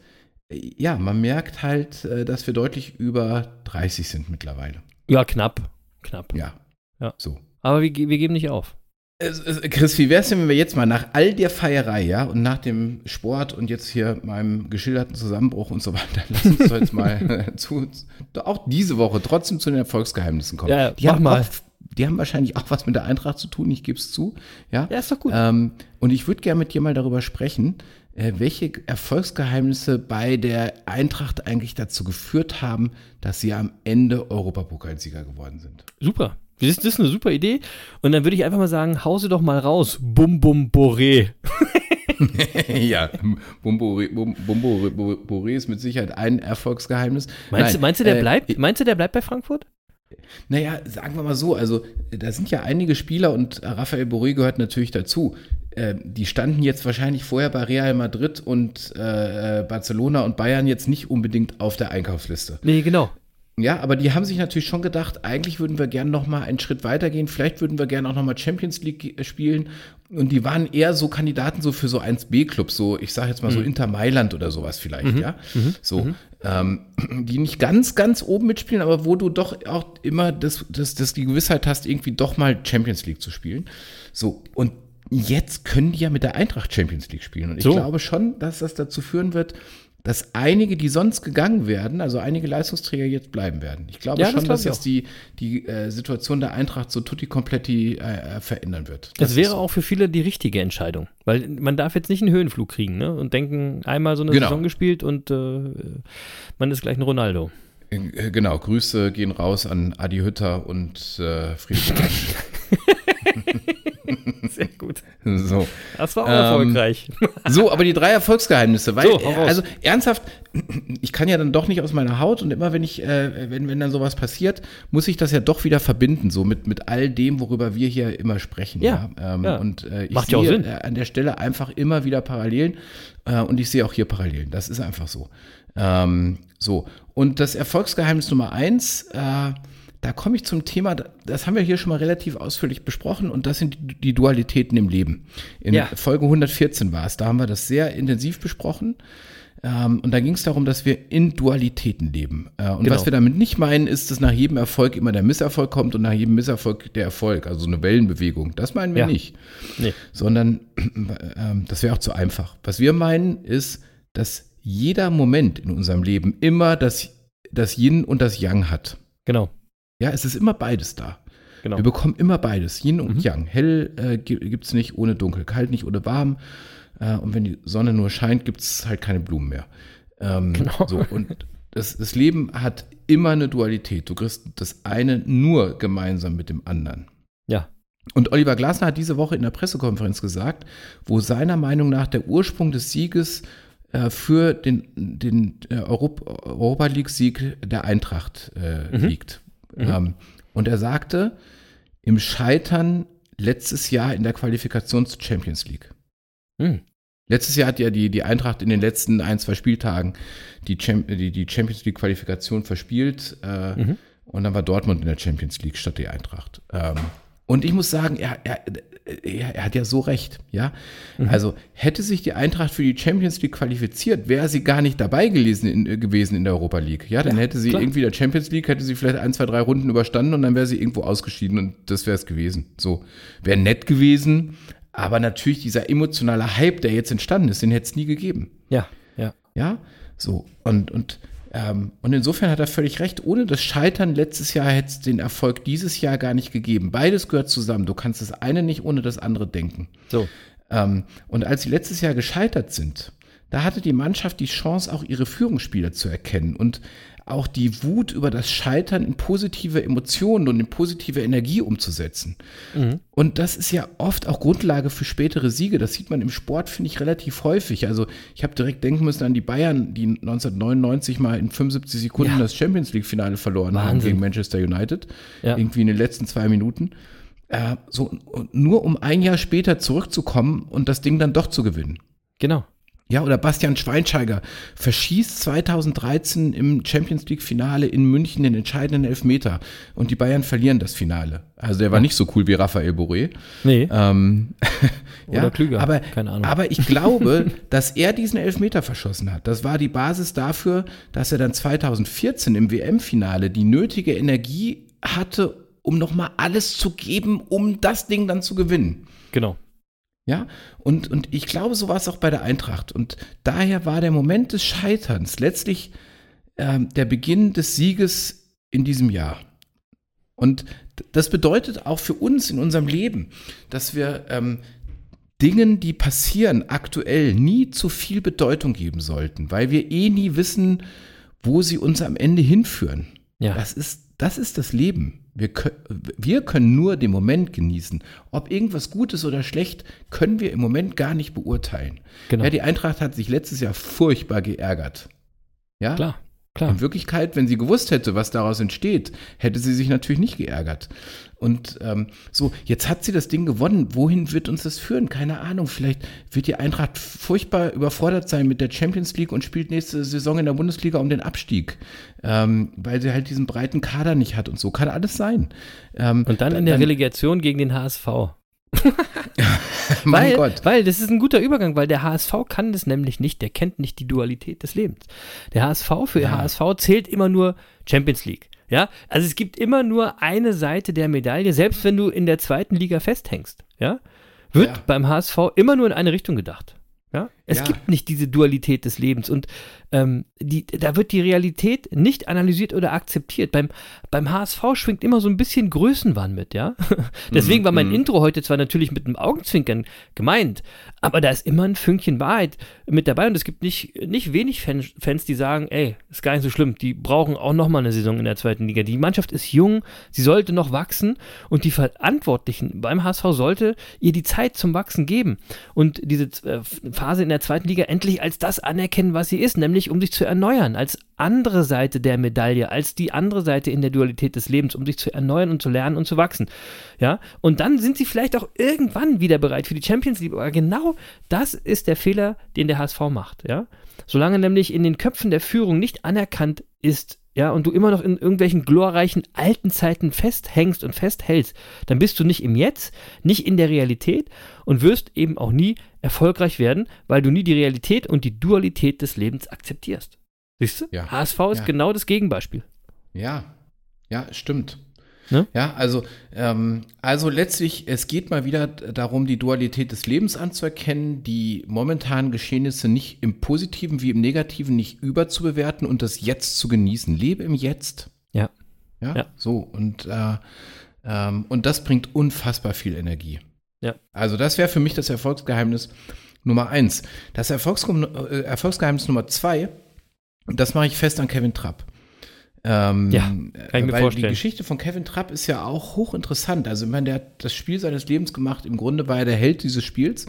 äh, ja, man merkt halt, äh, dass wir deutlich über 30 sind mittlerweile. Ja, knapp. Knapp. Ja. Ja. So. Aber wir, wir geben nicht auf. Es- es- Chris, wie wär's denn, wenn wir jetzt mal nach all der Feierei, ja, und nach dem Sport und jetzt hier meinem geschilderten Zusammenbruch und so weiter, [laughs] lass uns doch jetzt mal [laughs] zu, auch diese Woche trotzdem zu den Erfolgsgeheimnissen kommen. Ja, die mach haben mal. Auch, die haben wahrscheinlich auch was mit der Eintracht zu tun, ich gebe es zu. Ja, Ja, ist doch gut. Ähm, und ich würde gerne mit dir mal darüber sprechen, äh, welche Erfolgsgeheimnisse bei der Eintracht eigentlich dazu geführt haben, dass sie am Ende Europapokalsieger geworden sind. Super. Das ist, das ist eine super Idee. Und dann würde ich einfach mal sagen, hause doch mal raus. Bum bum boré. [laughs] ja, Bumbo, Bumbo, Bumbo ist mit Sicherheit ein Erfolgsgeheimnis. Meinst, Nein, du, meinst du, der äh, bleibt? Meinst du, der bleibt bei Frankfurt? Naja, sagen wir mal so, also da sind ja einige Spieler und Rafael Boré gehört natürlich dazu. Äh, die standen jetzt wahrscheinlich vorher bei Real Madrid und äh, äh, Barcelona und Bayern jetzt nicht unbedingt auf der Einkaufsliste. Nee, genau. Ja, aber die haben sich natürlich schon gedacht, eigentlich würden wir gerne noch mal einen Schritt weitergehen. Vielleicht würden wir gerne auch noch mal Champions League äh, spielen. Und die waren eher so Kandidaten so für so 1B-Clubs, so ich sage jetzt mal so Inter Mailand oder sowas vielleicht, ja. So, ähm, die nicht ganz, ganz oben mitspielen, aber wo du doch auch immer das, das, das die Gewissheit hast, irgendwie doch mal Champions League zu spielen. So, und jetzt können die ja mit der Eintracht Champions League spielen. Und ich So. glaube schon, dass das dazu führen wird, dass einige, die sonst gegangen werden, also einige Leistungsträger jetzt bleiben werden. Ich glaube Ja, das schon, glaube dass das auch. die, die äh, Situation der Eintracht so tutti kompletti äh, verändern wird. Das, ist wäre so. auch für viele die richtige Entscheidung. Weil man darf jetzt nicht einen Höhenflug kriegen ne? und denken, einmal so eine Genau. Saison gespielt und äh, man ist gleich ein Ronaldo. Äh, Genau, Grüße gehen raus an Adi Hütter und äh, Friedrich. [laughs] [laughs] Sehr gut. So. Das war auch Ähm, erfolgreich. [laughs] So, aber die drei Erfolgsgeheimnisse, weil, So, also ernsthaft, ich kann ja dann doch nicht aus meiner Haut und immer wenn ich, äh, wenn, wenn dann sowas passiert, muss ich das ja doch wieder verbinden, so mit, mit all dem, worüber wir hier immer sprechen. Ja, Ähm, ja. Und äh, ich Macht sehe ja auch Sinn. Äh, an der Stelle einfach immer wieder Parallelen äh, und ich sehe auch hier Parallelen. Das ist einfach so. Ähm, so, und das Erfolgsgeheimnis Nummer eins, äh, da komme ich zum Thema, das haben wir hier schon mal relativ ausführlich besprochen und das sind die, Dualitäten im Leben. In Ja. Folge 114 war es, da haben wir das sehr intensiv besprochen. Ähm, und da ging es darum, dass wir in Dualitäten leben. Äh, und Genau. was wir damit nicht meinen, ist, dass nach jedem Erfolg immer der Misserfolg kommt und nach jedem Misserfolg der Erfolg, also so eine Wellenbewegung. Das meinen wir Ja. nicht. Nee. Sondern [clears throat] ähm, das wäre auch zu einfach. Was wir meinen, ist, dass jeder Moment in unserem Leben immer das, das Yin und das Yang hat. Genau. Ja, es ist immer beides da. genau. Wir bekommen immer beides, Yin und Mhm. Yang. Hell äh, gibt es nicht ohne dunkel, kalt nicht ohne warm. Äh, und wenn die Sonne nur scheint, gibt es halt keine Blumen mehr. Ähm, Genau. so, und das, das Leben hat immer eine Dualität. Du kriegst das eine nur gemeinsam mit dem anderen. Ja. Und Oliver Glasner hat diese Woche in der Pressekonferenz gesagt, wo seiner Meinung nach der Ursprung des Sieges äh, für den, den äh, Europ Europa League-Sieg der Eintracht äh, Mhm. liegt. Ähm, und er sagte, im Scheitern letztes Jahr in der Qualifikation zur Champions League. Hm. Letztes Jahr hat ja die, die Eintracht in den letzten ein, zwei Spieltagen die, Cham die, die Champions League-Qualifikation verspielt. Äh, Mhm. Und dann war Dortmund in der Champions League statt die Eintracht. Ähm, Und ich muss sagen, er, er, er, er hat ja so recht, ja. Also hätte sich die Eintracht für die Champions League qualifiziert, wäre sie gar nicht dabei gelesen in, äh, gewesen in der Europa League. Ja, dann hätte sie klar. irgendwie der Champions League, hätte sie vielleicht ein, zwei, drei Runden überstanden und dann wäre sie irgendwo ausgeschieden und das wäre es gewesen. So, wäre nett gewesen, aber natürlich dieser emotionale Hype, der jetzt entstanden ist, den hätte es nie gegeben. Ja, ja. Ja, so. Und, und, ähm, und insofern hat er völlig recht. Ohne das Scheitern letztes Jahr hätte es den Erfolg dieses Jahr gar nicht gegeben. Beides gehört zusammen. Du kannst das eine nicht ohne das andere denken. So. Ähm, und als sie letztes Jahr gescheitert sind, da hatte die Mannschaft die Chance, auch ihre Führungsspieler zu erkennen und auch die Wut über das Scheitern in positive Emotionen und in positive Energie umzusetzen. Und das ist ja oft auch Grundlage für spätere Siege. Das sieht man im Sport, finde ich, relativ häufig. Also ich habe direkt denken müssen an die Bayern, die 1999 mal in 75 Sekunden Ja. das Champions League-Finale verloren haben Wahnsinn. gegen Manchester United. Ja. Irgendwie in den letzten zwei Minuten. Äh, so, nur um ein Jahr später zurückzukommen und das Ding dann doch zu gewinnen. Genau. Ja, oder Bastian Schweinsteiger verschießt 2013 im Champions League Finale in München den entscheidenden Elfmeter und die Bayern verlieren das Finale. Also der war nicht so cool wie Raphael Boré. Nee. Ähm, [laughs] Oder klüger, Aber, keine Ahnung. aber ich glaube, [laughs] dass er diesen Elfmeter verschossen hat. Das war die Basis dafür, dass er dann 2014 im WM-Finale die nötige Energie hatte, um nochmal alles zu geben, um das Ding dann zu gewinnen. Genau. Ja, und, und ich glaube, so war es auch bei der Eintracht. Und daher war der Moment des Scheiterns letztlich ähm, der Beginn des Sieges in diesem Jahr. Und das bedeutet auch für uns in unserem Leben, dass wir ähm, Dingen, die passieren, aktuell nie zu viel Bedeutung geben sollten, weil wir eh nie wissen, wo sie uns am Ende hinführen. Ja. Das ist, das ist das Leben. Wir, kö- wir können nur den Moment genießen. Ob irgendwas gut ist oder schlecht, können wir im Moment gar nicht beurteilen. Genau. Ja, die Eintracht hat sich letztes Jahr furchtbar geärgert. Ja, Klar. Klar. in Wirklichkeit, wenn sie gewusst hätte, was daraus entsteht, hätte sie sich natürlich nicht geärgert. Und ähm, so, jetzt hat sie das Ding gewonnen. Wohin wird uns das führen? Keine Ahnung. Vielleicht wird die Eintracht furchtbar überfordert sein mit der Champions League und spielt nächste Saison in der Bundesliga um den Abstieg, ähm, weil sie halt diesen breiten Kader nicht hat und so. Kann alles sein. Ähm, Und dann in der Relegation gegen den HSV. [laughs] mein weil, Gott. weil das ist ein guter Übergang, weil der HSV kann das nämlich nicht, der kennt nicht die Dualität des Lebens. Der HSV für Ja. HSV zählt immer nur Champions League. Ja, also es gibt immer nur eine Seite der Medaille, selbst wenn du in der zweiten Liga festhängst. Ja, wird Ja. beim HSV immer nur in eine Richtung gedacht. Ja, es Ja. gibt nicht diese Dualität des Lebens und ähm, die, da wird die Realität nicht analysiert oder akzeptiert. Beim, beim HSV schwingt immer so ein bisschen Größenwahn mit, ja. [laughs] Deswegen war mein Intro heute zwar natürlich mit einem Augenzwinkern gemeint, aber da ist immer ein Fünkchen Wahrheit mit dabei und es gibt nicht, nicht wenig Fans, Fans, die sagen, ey, ist gar nicht so schlimm, die brauchen auch nochmal eine Saison in der zweiten Liga. Die Mannschaft ist jung, sie sollte noch wachsen und die Verantwortlichen beim HSV sollte ihr die Zeit zum Wachsen geben und diese äh, Phase in der zweiten Liga endlich als das anerkennen, was sie ist, nämlich um sich zu erneuern, als andere Seite der Medaille, als die andere Seite in der Dualität des Lebens, um sich zu erneuern und zu lernen und zu wachsen. Ja, und dann sind sie vielleicht auch irgendwann wieder bereit für die Champions League, aber genau das ist der Fehler, den der HSV macht, ja? Solange nämlich in den Köpfen der Führung nicht anerkannt ist, ja, und du immer noch in irgendwelchen glorreichen alten Zeiten festhängst und festhältst, dann bist du nicht im Jetzt, nicht in der Realität und wirst eben auch nie erfolgreich werden, weil du nie die Realität und die Dualität des Lebens akzeptierst. Siehst du? Ja. HSV ist Ja. genau das Gegenbeispiel. Ja, ja, stimmt. Ne? Ja, also, ähm, also letztlich, es geht mal wieder darum, die Dualität des Lebens anzuerkennen, die momentanen Geschehnisse nicht im Positiven wie im Negativen nicht überzubewerten und das Jetzt zu genießen. Lebe im Jetzt. Ja. Ja, Ja. so. Und, äh, ähm, und das bringt unfassbar viel Energie. Ja. Also, das wäre für mich das Erfolgsgeheimnis Nummer eins. Das Erfolgsgem äh, Erfolgsgeheimnis Nummer zwei, das mache ich fest an Kevin Trapp. Ähm, Ja, kann ich mir weil vorstellen. Die Geschichte von Kevin Trapp ist ja auch hochinteressant. Also, ich meine, der hat das Spiel seines Lebens gemacht. Im Grunde war er der Held dieses Spiels.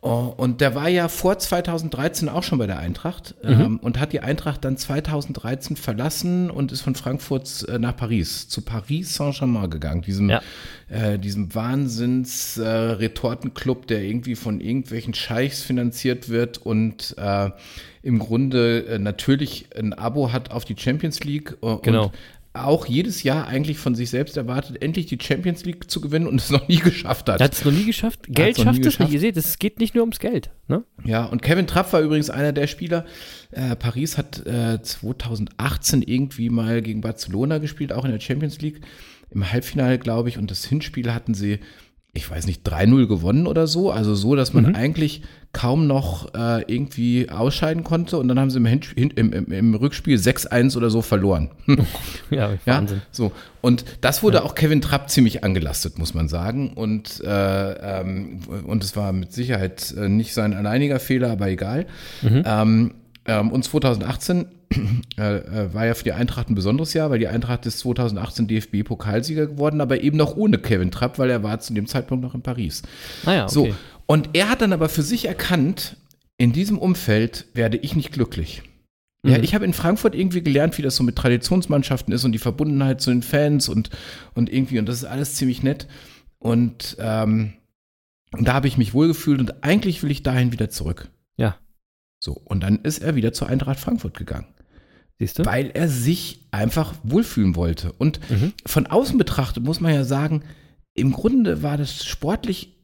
Oh, und der war ja vor 2013 auch schon bei der Eintracht Mhm. ähm, und hat die Eintracht dann 2013 verlassen und ist von Frankfurt äh, nach Paris, zu Paris Saint-Germain gegangen, diesem, Ja. äh, diesem Wahnsinns-Retortenclub, der irgendwie von irgendwelchen Scheichs finanziert wird und äh, im Grunde äh, natürlich ein Abo hat auf die Champions League äh, Genau. und auch jedes Jahr eigentlich von sich selbst erwartet, endlich die Champions League zu gewinnen und es noch nie geschafft hat. Hat es noch nie geschafft. Geld schafft es nicht. Ihr seht, es geht nicht nur ums Geld. Ne? Ja, und Kevin Trapp war übrigens einer der Spieler. Äh, Paris hat äh, 2018 irgendwie mal gegen Barcelona gespielt, auch in der Champions League. Im Halbfinale, glaube ich. Und das Hinspiel hatten sie, ich weiß nicht, 3-0 gewonnen oder so. Also so, dass man eigentlich kaum noch äh, irgendwie ausscheiden konnte. Und dann haben sie im, Hinspiel, hin, im, im, im Rückspiel 6-1 oder so verloren. [laughs] Ja, Ja, Wahnsinn. so. Und das wurde auch Kevin Trapp ziemlich angelastet, muss man sagen. Und, äh, ähm, und es war mit Sicherheit äh, nicht sein alleiniger Fehler, aber egal. Ähm, ähm, und 2018 äh, äh, war ja für die Eintracht ein besonderes Jahr, weil die Eintracht ist 2018 DFB-Pokalsieger geworden, aber eben noch ohne Kevin Trapp, weil er war zu dem Zeitpunkt noch in Paris. Ah ja, okay. So, und er hat dann aber für sich erkannt, in diesem Umfeld werde ich nicht glücklich. Ja, Mhm. ich habe in Frankfurt irgendwie gelernt, wie das so mit Traditionsmannschaften ist und die Verbundenheit zu den Fans und, und irgendwie, und das ist alles ziemlich nett. Und, ähm, und da habe ich mich wohlgefühlt und eigentlich will ich dahin wieder zurück. Ja. So, und dann ist er wieder zur Eintracht Frankfurt gegangen, Siehst du? weil er sich einfach wohlfühlen wollte. Und Mhm. von außen betrachtet muss man ja sagen, im Grunde war das sportlich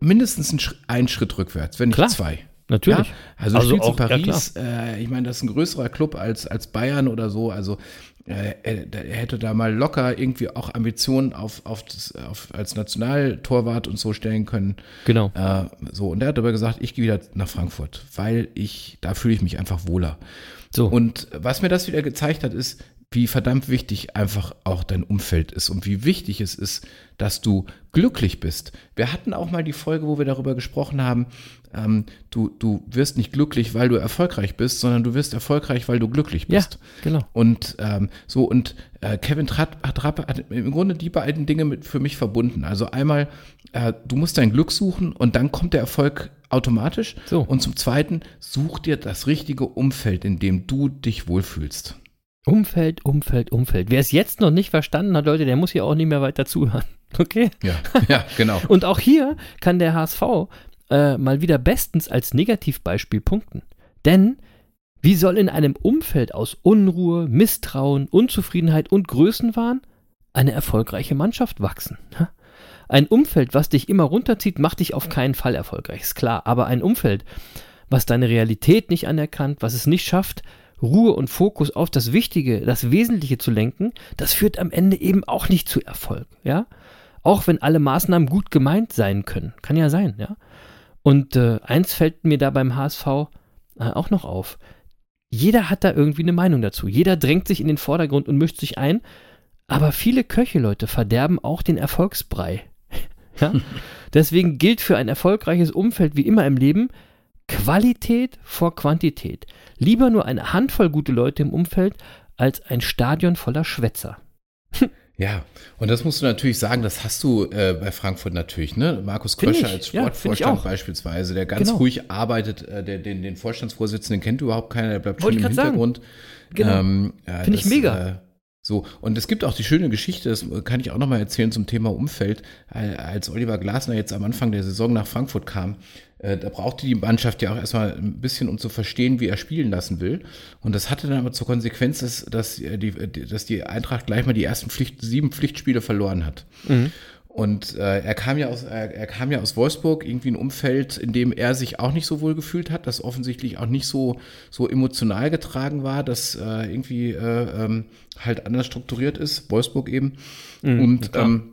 mindestens ein, Sch ein Schritt rückwärts, wenn nicht Klar. zwei. Natürlich. Ja? Also, Also auch- ja, Paris, äh, ich meine, das ist ein größerer Club als, als Bayern oder so. Also er, hätte da mal locker irgendwie auch Ambitionen auf, auf, das, auf als Nationaltorwart und so stellen können. Genau. Äh, so, und er hat aber gesagt, ich gehe wieder nach Frankfurt, weil ich, da fühle ich mich einfach wohler. So. Und was mir das wieder gezeigt hat, ist, wie verdammt wichtig einfach auch dein Umfeld ist und wie wichtig es ist, dass du glücklich bist. Wir hatten auch mal die Folge, wo wir darüber gesprochen haben, ähm, du, du wirst nicht glücklich, weil du erfolgreich bist, sondern du wirst erfolgreich, weil du glücklich ja, bist. genau. Und ähm, so, und äh, Kevin Trapp, Trapp hat im Grunde die beiden Dinge mit für mich verbunden. Also einmal, äh, du musst dein Glück suchen und dann kommt der Erfolg automatisch. So. Und zum Zweiten, such dir das richtige Umfeld, in dem du dich wohlfühlst. Umfeld, Umfeld, Umfeld. Wer es jetzt noch nicht verstanden hat, Leute, der muss hier auch nicht mehr weiter zuhören. [laughs] Okay? Ja, ja, genau. [laughs] Und auch hier kann der HSV äh, mal wieder bestens als Negativbeispiel punkten. Denn wie soll in einem Umfeld aus Unruhe, Misstrauen, Unzufriedenheit und Größenwahn eine erfolgreiche Mannschaft wachsen? Ein Umfeld, was dich immer runterzieht, macht dich auf keinen Fall erfolgreich, ist klar. Aber ein Umfeld, was deine Realität nicht anerkannt, was es nicht schafft, Ruhe und Fokus auf das Wichtige, das Wesentliche zu lenken, das führt am Ende eben auch nicht zu Erfolg, ja? Auch wenn alle Maßnahmen gut gemeint sein können. Kann ja sein, ja. Und äh, eins fällt mir da beim HSV äh, auch noch auf. Jeder hat da irgendwie eine Meinung dazu. Jeder drängt sich in den Vordergrund und mischt sich ein. Aber viele Köche, Leute, verderben auch den Erfolgsbrei. [laughs] ja? [laughs] Deswegen gilt für ein erfolgreiches Umfeld wie immer im Leben Qualität vor Quantität. Lieber nur eine Handvoll gute Leute im Umfeld als ein Stadion voller Schwätzer. Ja, und das musst du natürlich sagen, das hast du äh, bei Frankfurt natürlich, ne? Markus Find Kröscher ich, als ja, Sportvorstand auch. beispielsweise, der ganz Genau. ruhig arbeitet, äh, der, den, den Vorstandsvorsitzenden kennt überhaupt keiner, der bleibt Wollte schön im sagen. Hintergrund. Genau. Ähm, ja, Find ich mega. Äh, so, und es gibt auch die schöne Geschichte, das kann ich auch nochmal erzählen zum Thema Umfeld. Äh, Als Oliver Glasner jetzt am Anfang der Saison nach Frankfurt kam, äh, da brauchte die Mannschaft ja auch erstmal ein bisschen, um zu verstehen, wie er spielen lassen will. Und das hatte dann aber zur Konsequenz, dass, dass, äh, die, dass die Eintracht gleich mal die ersten Pflicht, sieben Pflichtspiele verloren hat. Und äh, er kam ja aus, er, er kam ja aus Wolfsburg, irgendwie ein Umfeld, in dem er sich auch nicht so wohl gefühlt hat, das offensichtlich auch nicht so, so emotional getragen war, das äh, irgendwie äh, ähm, halt anders strukturiert ist, Wolfsburg eben. und ähm,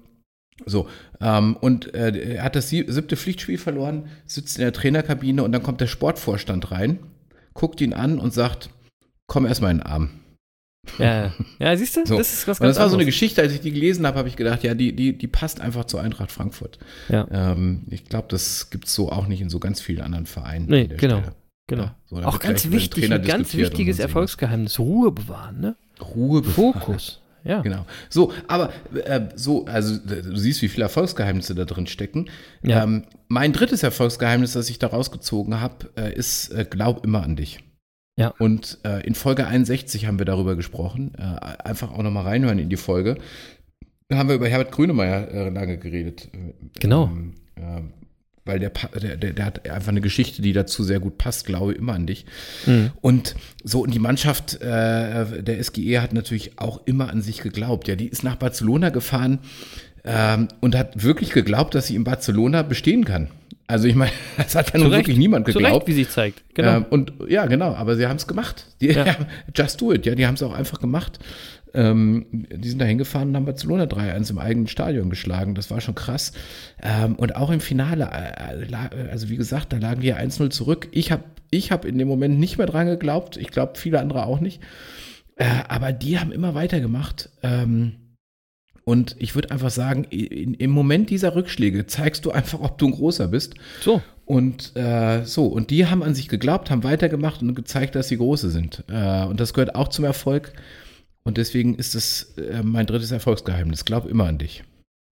so, ähm, und äh, er hat das sieb- siebte Pflichtspiel verloren, sitzt in der Trainerkabine und dann kommt der Sportvorstand rein, guckt ihn an und sagt, komm erstmal in den Arm. Ja, ja siehst du? So. Das ist was und das war so eine. Geschichte, als ich die gelesen habe, habe ich gedacht, ja, die, die, die passt einfach zur Eintracht Frankfurt. Ja. Ähm, ich glaube, das gibt es so auch nicht in so ganz vielen anderen Vereinen. Nee, genau. Stelle. Genau. Ja, so, auch ganz wichtig, ein ganz wichtiges sonst Erfolgsgeheimnis. Ruhe bewahren, ne? Ruhe bewahren. Fokus. Ja. Genau. So, aber äh, so, also du siehst, wie viele Erfolgsgeheimnisse da drin stecken. Ja. Ähm, mein drittes Erfolgsgeheimnis, das ich da rausgezogen habe, äh, ist, äh, glaub immer an dich. Ja. Und äh, in Folge 61 haben wir darüber gesprochen. Äh, einfach auch nochmal reinhören in die Folge. Da haben wir über Herbert Grönemeyer äh, lange geredet. Genau. Ähm, äh, weil der, der, der, hat einfach eine Geschichte, die dazu sehr gut passt, glaube immer an dich. Mhm. Und so, und die Mannschaft äh, der SGE hat natürlich auch immer an sich geglaubt. Ja, die ist nach Barcelona gefahren ähm, und hat wirklich geglaubt, dass sie in Barcelona bestehen kann. Also ich meine, [laughs] das hat ja nun wirklich niemand geglaubt. Recht, wie sich zeigt. Genau. Ähm, und ja, genau, aber sie haben es gemacht. Die, Ja. [laughs] just do it, ja, die haben es auch einfach gemacht. Ähm, die sind da hingefahren und haben Barcelona 3-1 im eigenen Stadion geschlagen. Das war schon krass. Ähm, und auch im Finale, äh, la- also wie gesagt, da lagen die 1-0 zurück. Ich habe ich hab in dem Moment nicht mehr dran geglaubt. Ich glaube, viele andere auch nicht. Äh, aber die haben immer weitergemacht. Ähm, und ich würde einfach sagen, in, im Moment dieser Rückschläge zeigst du einfach, ob du ein großer bist. so. Und äh, so, und die haben an sich geglaubt, haben weitergemacht und gezeigt, dass sie große sind. Äh, und das gehört auch zum Erfolg. Und deswegen ist es äh, mein drittes Erfolgsgeheimnis. Glaub immer an dich.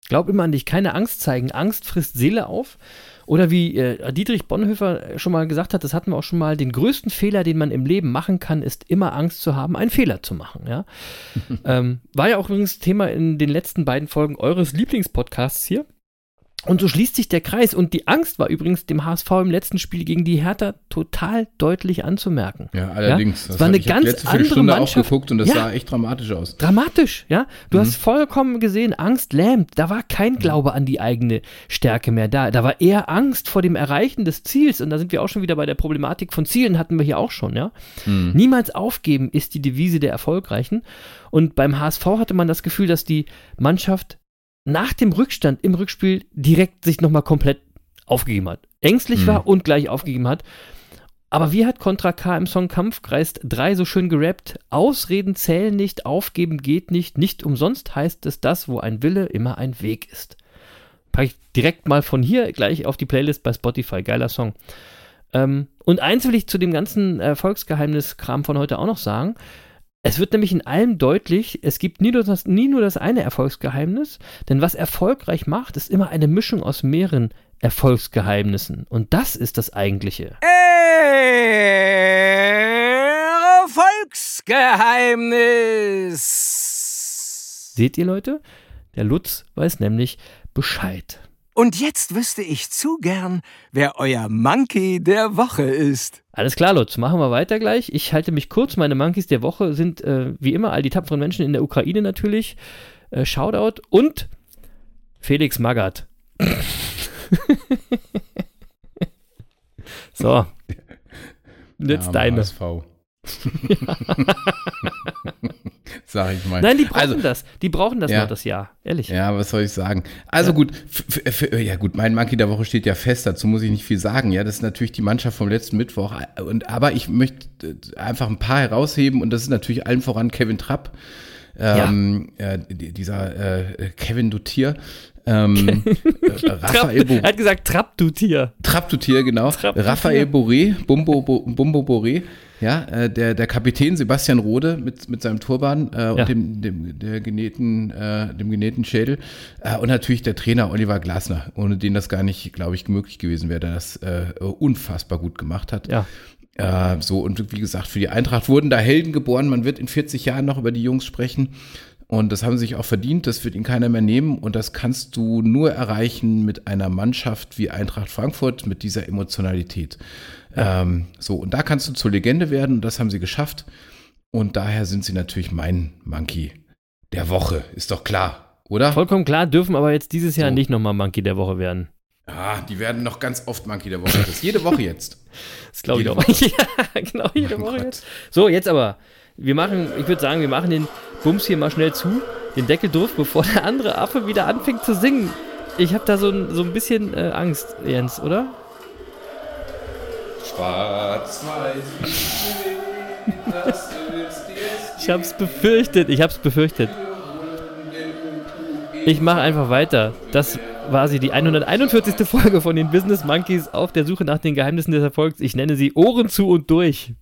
Glaub immer an dich, keine Angst zeigen. Angst frisst Seele auf. Oder wie äh, Dietrich Bonhoeffer schon mal gesagt hat, das hatten wir auch schon mal, den größten Fehler, den man im Leben machen kann, ist immer Angst zu haben, einen Fehler zu machen. Ja? [laughs] ähm, war ja auch übrigens Thema in den letzten beiden Folgen eures Lieblingspodcasts hier. Und so schließt sich der Kreis. Und die Angst war übrigens dem HSV im letzten Spiel gegen die Hertha total deutlich anzumerken. Ja, allerdings. Ja? Es war eine ganz letzte andere auch Mannschaft. geguckt und das Ja. sah echt dramatisch aus. Dramatisch, ja. Du hast vollkommen gesehen, Angst lähmt. Da war kein Glaube an die eigene Stärke mehr da. Da war eher Angst vor dem Erreichen des Ziels. Und da sind wir auch schon wieder bei der Problematik von Zielen, hatten wir hier auch schon, ja. Niemals aufgeben ist die Devise der Erfolgreichen. Und beim HSV hatte man das Gefühl, dass die Mannschaft nach dem Rückstand im Rückspiel direkt sich nochmal komplett aufgegeben hat. Ängstlich Mhm. war und gleich aufgegeben hat. Aber wie hat Contra K im Song Kampfkreis 3 so schön gerappt? Ausreden zählen nicht, aufgeben geht nicht. Nicht umsonst heißt es das, wo ein Wille immer ein Weg ist. Packe ich direkt mal von hier gleich auf die Playlist bei Spotify. Geiler Song. Ähm, und eins will ich zu dem ganzen Erfolgsgeheimnis-Kram von heute auch noch sagen. Es wird nämlich in allem deutlich, es gibt nie nur, das, nie nur das eine Erfolgsgeheimnis, denn was erfolgreich macht, ist immer eine Mischung aus mehreren Erfolgsgeheimnissen. Und das ist das Eigentliche. Erfolgsgeheimnis. Seht ihr, Leute? Der Lutz weiß nämlich Bescheid. Und jetzt wüsste ich zu gern, wer euer Monkey der Woche ist. Alles klar, Lutz, machen wir weiter gleich. Ich halte mich kurz. Meine Monkeys der Woche sind äh, wie immer all die tapferen Menschen in der Ukraine natürlich. Äh, Shoutout und Felix Magath. [laughs] so. Jetzt Ja, deine. HSV. [laughs] [laughs] Sag ich mal. Nein, die brauchen Also, das. Die brauchen das Ja. noch das Jahr. Ehrlich. Ja, was soll ich sagen? Also gut, f- f- ja gut, mein Monkey der Woche steht ja fest, dazu muss ich nicht viel sagen. Ja, das ist natürlich die Mannschaft vom letzten Mittwoch. Und, aber ich möchte äh, einfach ein paar herausheben und das ist natürlich allen voran Kevin Trapp. Ähm, äh, die- dieser äh, Kevin Dutier. Ähm, äh, Raphael Bo Er hat gesagt, Trapp, du Tier. Trapp Dutier, genau. Trapp du Raphael Tier. Boré, Bumbo, Bo- Bumbo Boré, ja, äh, der, der Kapitän Sebastian Rode mit, mit seinem Turban äh, Ja. und dem, dem, der genähten, äh, dem genähten Schädel äh, und natürlich der Trainer Oliver Glasner, ohne den das gar nicht, glaube ich, möglich gewesen wäre, der das äh, unfassbar gut gemacht hat. Ja. Äh, so, und wie gesagt, für die Eintracht wurden da Helden geboren. Man wird in 40 Jahren noch über die Jungs sprechen. Und das haben sie sich auch verdient. Das wird ihnen keiner mehr nehmen. Und das kannst du nur erreichen mit einer Mannschaft wie Eintracht Frankfurt, mit dieser Emotionalität. Ähm, so, und da kannst du zur Legende werden. Und das haben sie geschafft. Und daher sind sie natürlich mein Monkey der Woche. Ist doch klar, oder? Vollkommen klar, dürfen aber jetzt dieses Jahr So. nicht nochmal Monkey der Woche werden. Ja, die werden noch ganz oft Monkey der Woche. Das ist jede Woche jetzt. [laughs] Das glaube ich auch. [laughs] ja, genau, jede Mein Woche Gott. jetzt. So, jetzt aber. Wir machen, ich würde sagen, wir machen den Bums hier mal schnell zu, den Deckel drauf, bevor der andere Affe wieder anfängt zu singen. Ich habe da so ein, so ein bisschen äh, Angst, Jens, oder? [laughs] Ich hab's befürchtet, ich hab's befürchtet. Ich mache einfach weiter. Das war sie, die 141. Folge von den Business Monkeys auf der Suche nach den Geheimnissen des Erfolgs. Ich nenne sie Ohren zu und durch.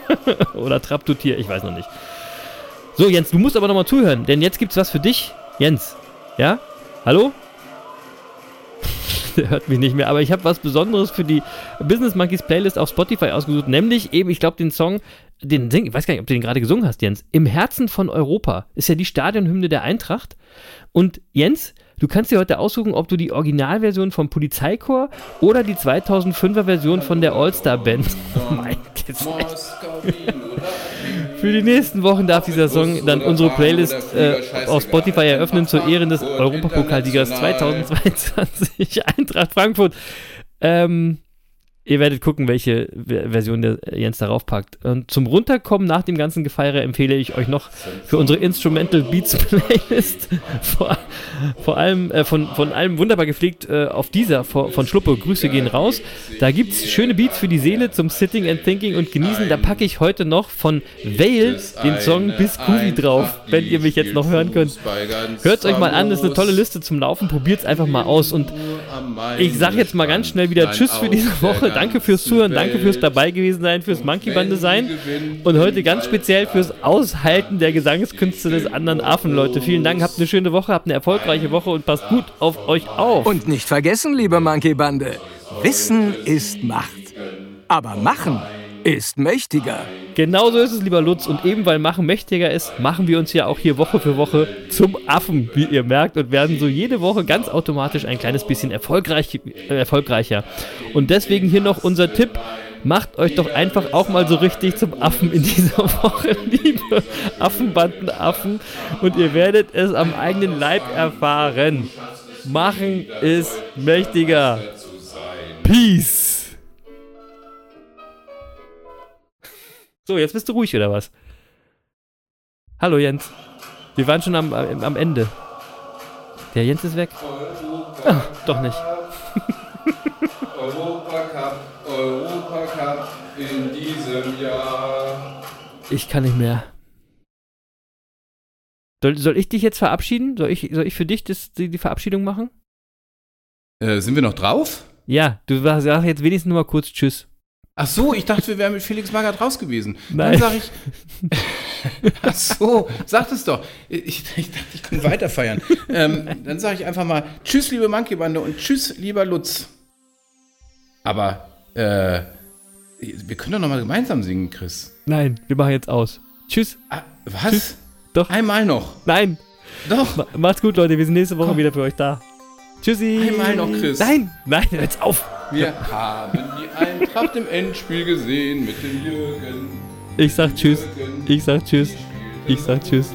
[laughs] Oder Trapp du Tier, ich weiß noch nicht. So, Jens, du musst aber nochmal zuhören, denn jetzt gibt's was für dich. Jens, ja? Hallo? [laughs] Der hört mich nicht mehr, aber ich habe was Besonderes für die Business Monkeys Playlist auf Spotify ausgesucht, nämlich eben, ich glaube, den Song, den sing, ich weiß gar nicht, ob du den gerade gesungen hast, Jens. Im Herzen von Europa ist ja die Stadionhymne der Eintracht. Und Jens, Du kannst dir heute aussuchen, ob du die Originalversion vom Polizeichor oder die 2005er Version von der All-Star Band. [laughs] mein Für die nächsten Wochen darf dieser Song dann unsere Playlist äh, auf Spotify eröffnen zur Ehren des Europapokalsiegers 2022 [laughs] Eintracht Frankfurt. Ähm, Ihr werdet gucken, welche Version der Jens darauf packt. Und zum Runterkommen nach dem ganzen Gefeiere empfehle ich euch noch für unsere Instrumental Beats [laughs] Playlist vor, vor allem äh, von, von allem wunderbar gepflegt äh, auf dieser von, von Schluppe. Grüße gehen raus. Da gibt es schöne Beats für die Seele zum Sitting and Thinking und Genießen. Da packe ich heute noch von Vale den Song Bis Kuvi drauf, wenn ihr mich jetzt noch hören könnt. Hört es euch mal an, das ist eine tolle Liste zum Laufen. Probiert es einfach mal aus. Und ich sage jetzt mal ganz schnell wieder Tschüss für diese Woche danke fürs Zuhören, danke fürs dabei gewesen sein, fürs Monkey Bande sein und heute ganz speziell fürs Aushalten der Gesangskünste des anderen Affen, Leute. Vielen Dank, habt eine schöne Woche, habt eine erfolgreiche Woche und passt gut auf euch auf. Und nicht vergessen, liebe Monkey Bande, Wissen ist Macht. Aber Machen ist mächtiger. Genauso ist es, lieber Lutz. Und eben weil Machen mächtiger ist, machen wir uns ja auch hier Woche für Woche zum Affen, wie ihr merkt, und werden so jede Woche ganz automatisch ein kleines bisschen erfolgreich, äh, erfolgreicher. Und deswegen hier noch unser Tipp. Macht euch doch einfach auch mal so richtig zum Affen in dieser [laughs] Woche, liebe Affenbandenaffen. Und ihr werdet es am eigenen Leib erfahren. Machen ist mächtiger. Peace. So, jetzt bist du ruhig, oder was? Hallo Jens. Wir waren schon am, am Ende. Der Jens ist weg. Ah, doch nicht. Europacup, Europacup in diesem Jahr. Ich kann nicht mehr. Soll, soll ich dich jetzt verabschieden? Soll ich, soll ich für dich das, die, die Verabschiedung machen? Äh, sind wir noch drauf? Ja, du sagst jetzt wenigstens nur mal kurz Tschüss. Ach so, ich dachte, wir wären mit Felix Magath raus gewesen. Nein. Dann sage ich. [laughs] Ach so, sag es doch. Ich, ich dachte, ich kann weiter feiern. ähm, dann sage ich einfach mal Tschüss, liebe Monkey Bande und Tschüss, lieber Lutz. Aber äh, wir können doch nochmal gemeinsam singen, Chris. Nein, wir machen jetzt aus. Tschüss. Ah, was? Tschüss. Doch. Einmal noch. Nein. Doch. macht's gut, Leute. Wir sind nächste Woche Komm. wieder für euch da. Tschüssi. Einmal noch, Chris. Nein, nein, jetzt auf. Wir haben die Eintracht im Endspiel gesehen mit dem Jürgen. Ich sag Tschüss. Ich sag Tschüss. Ich sag Tschüss.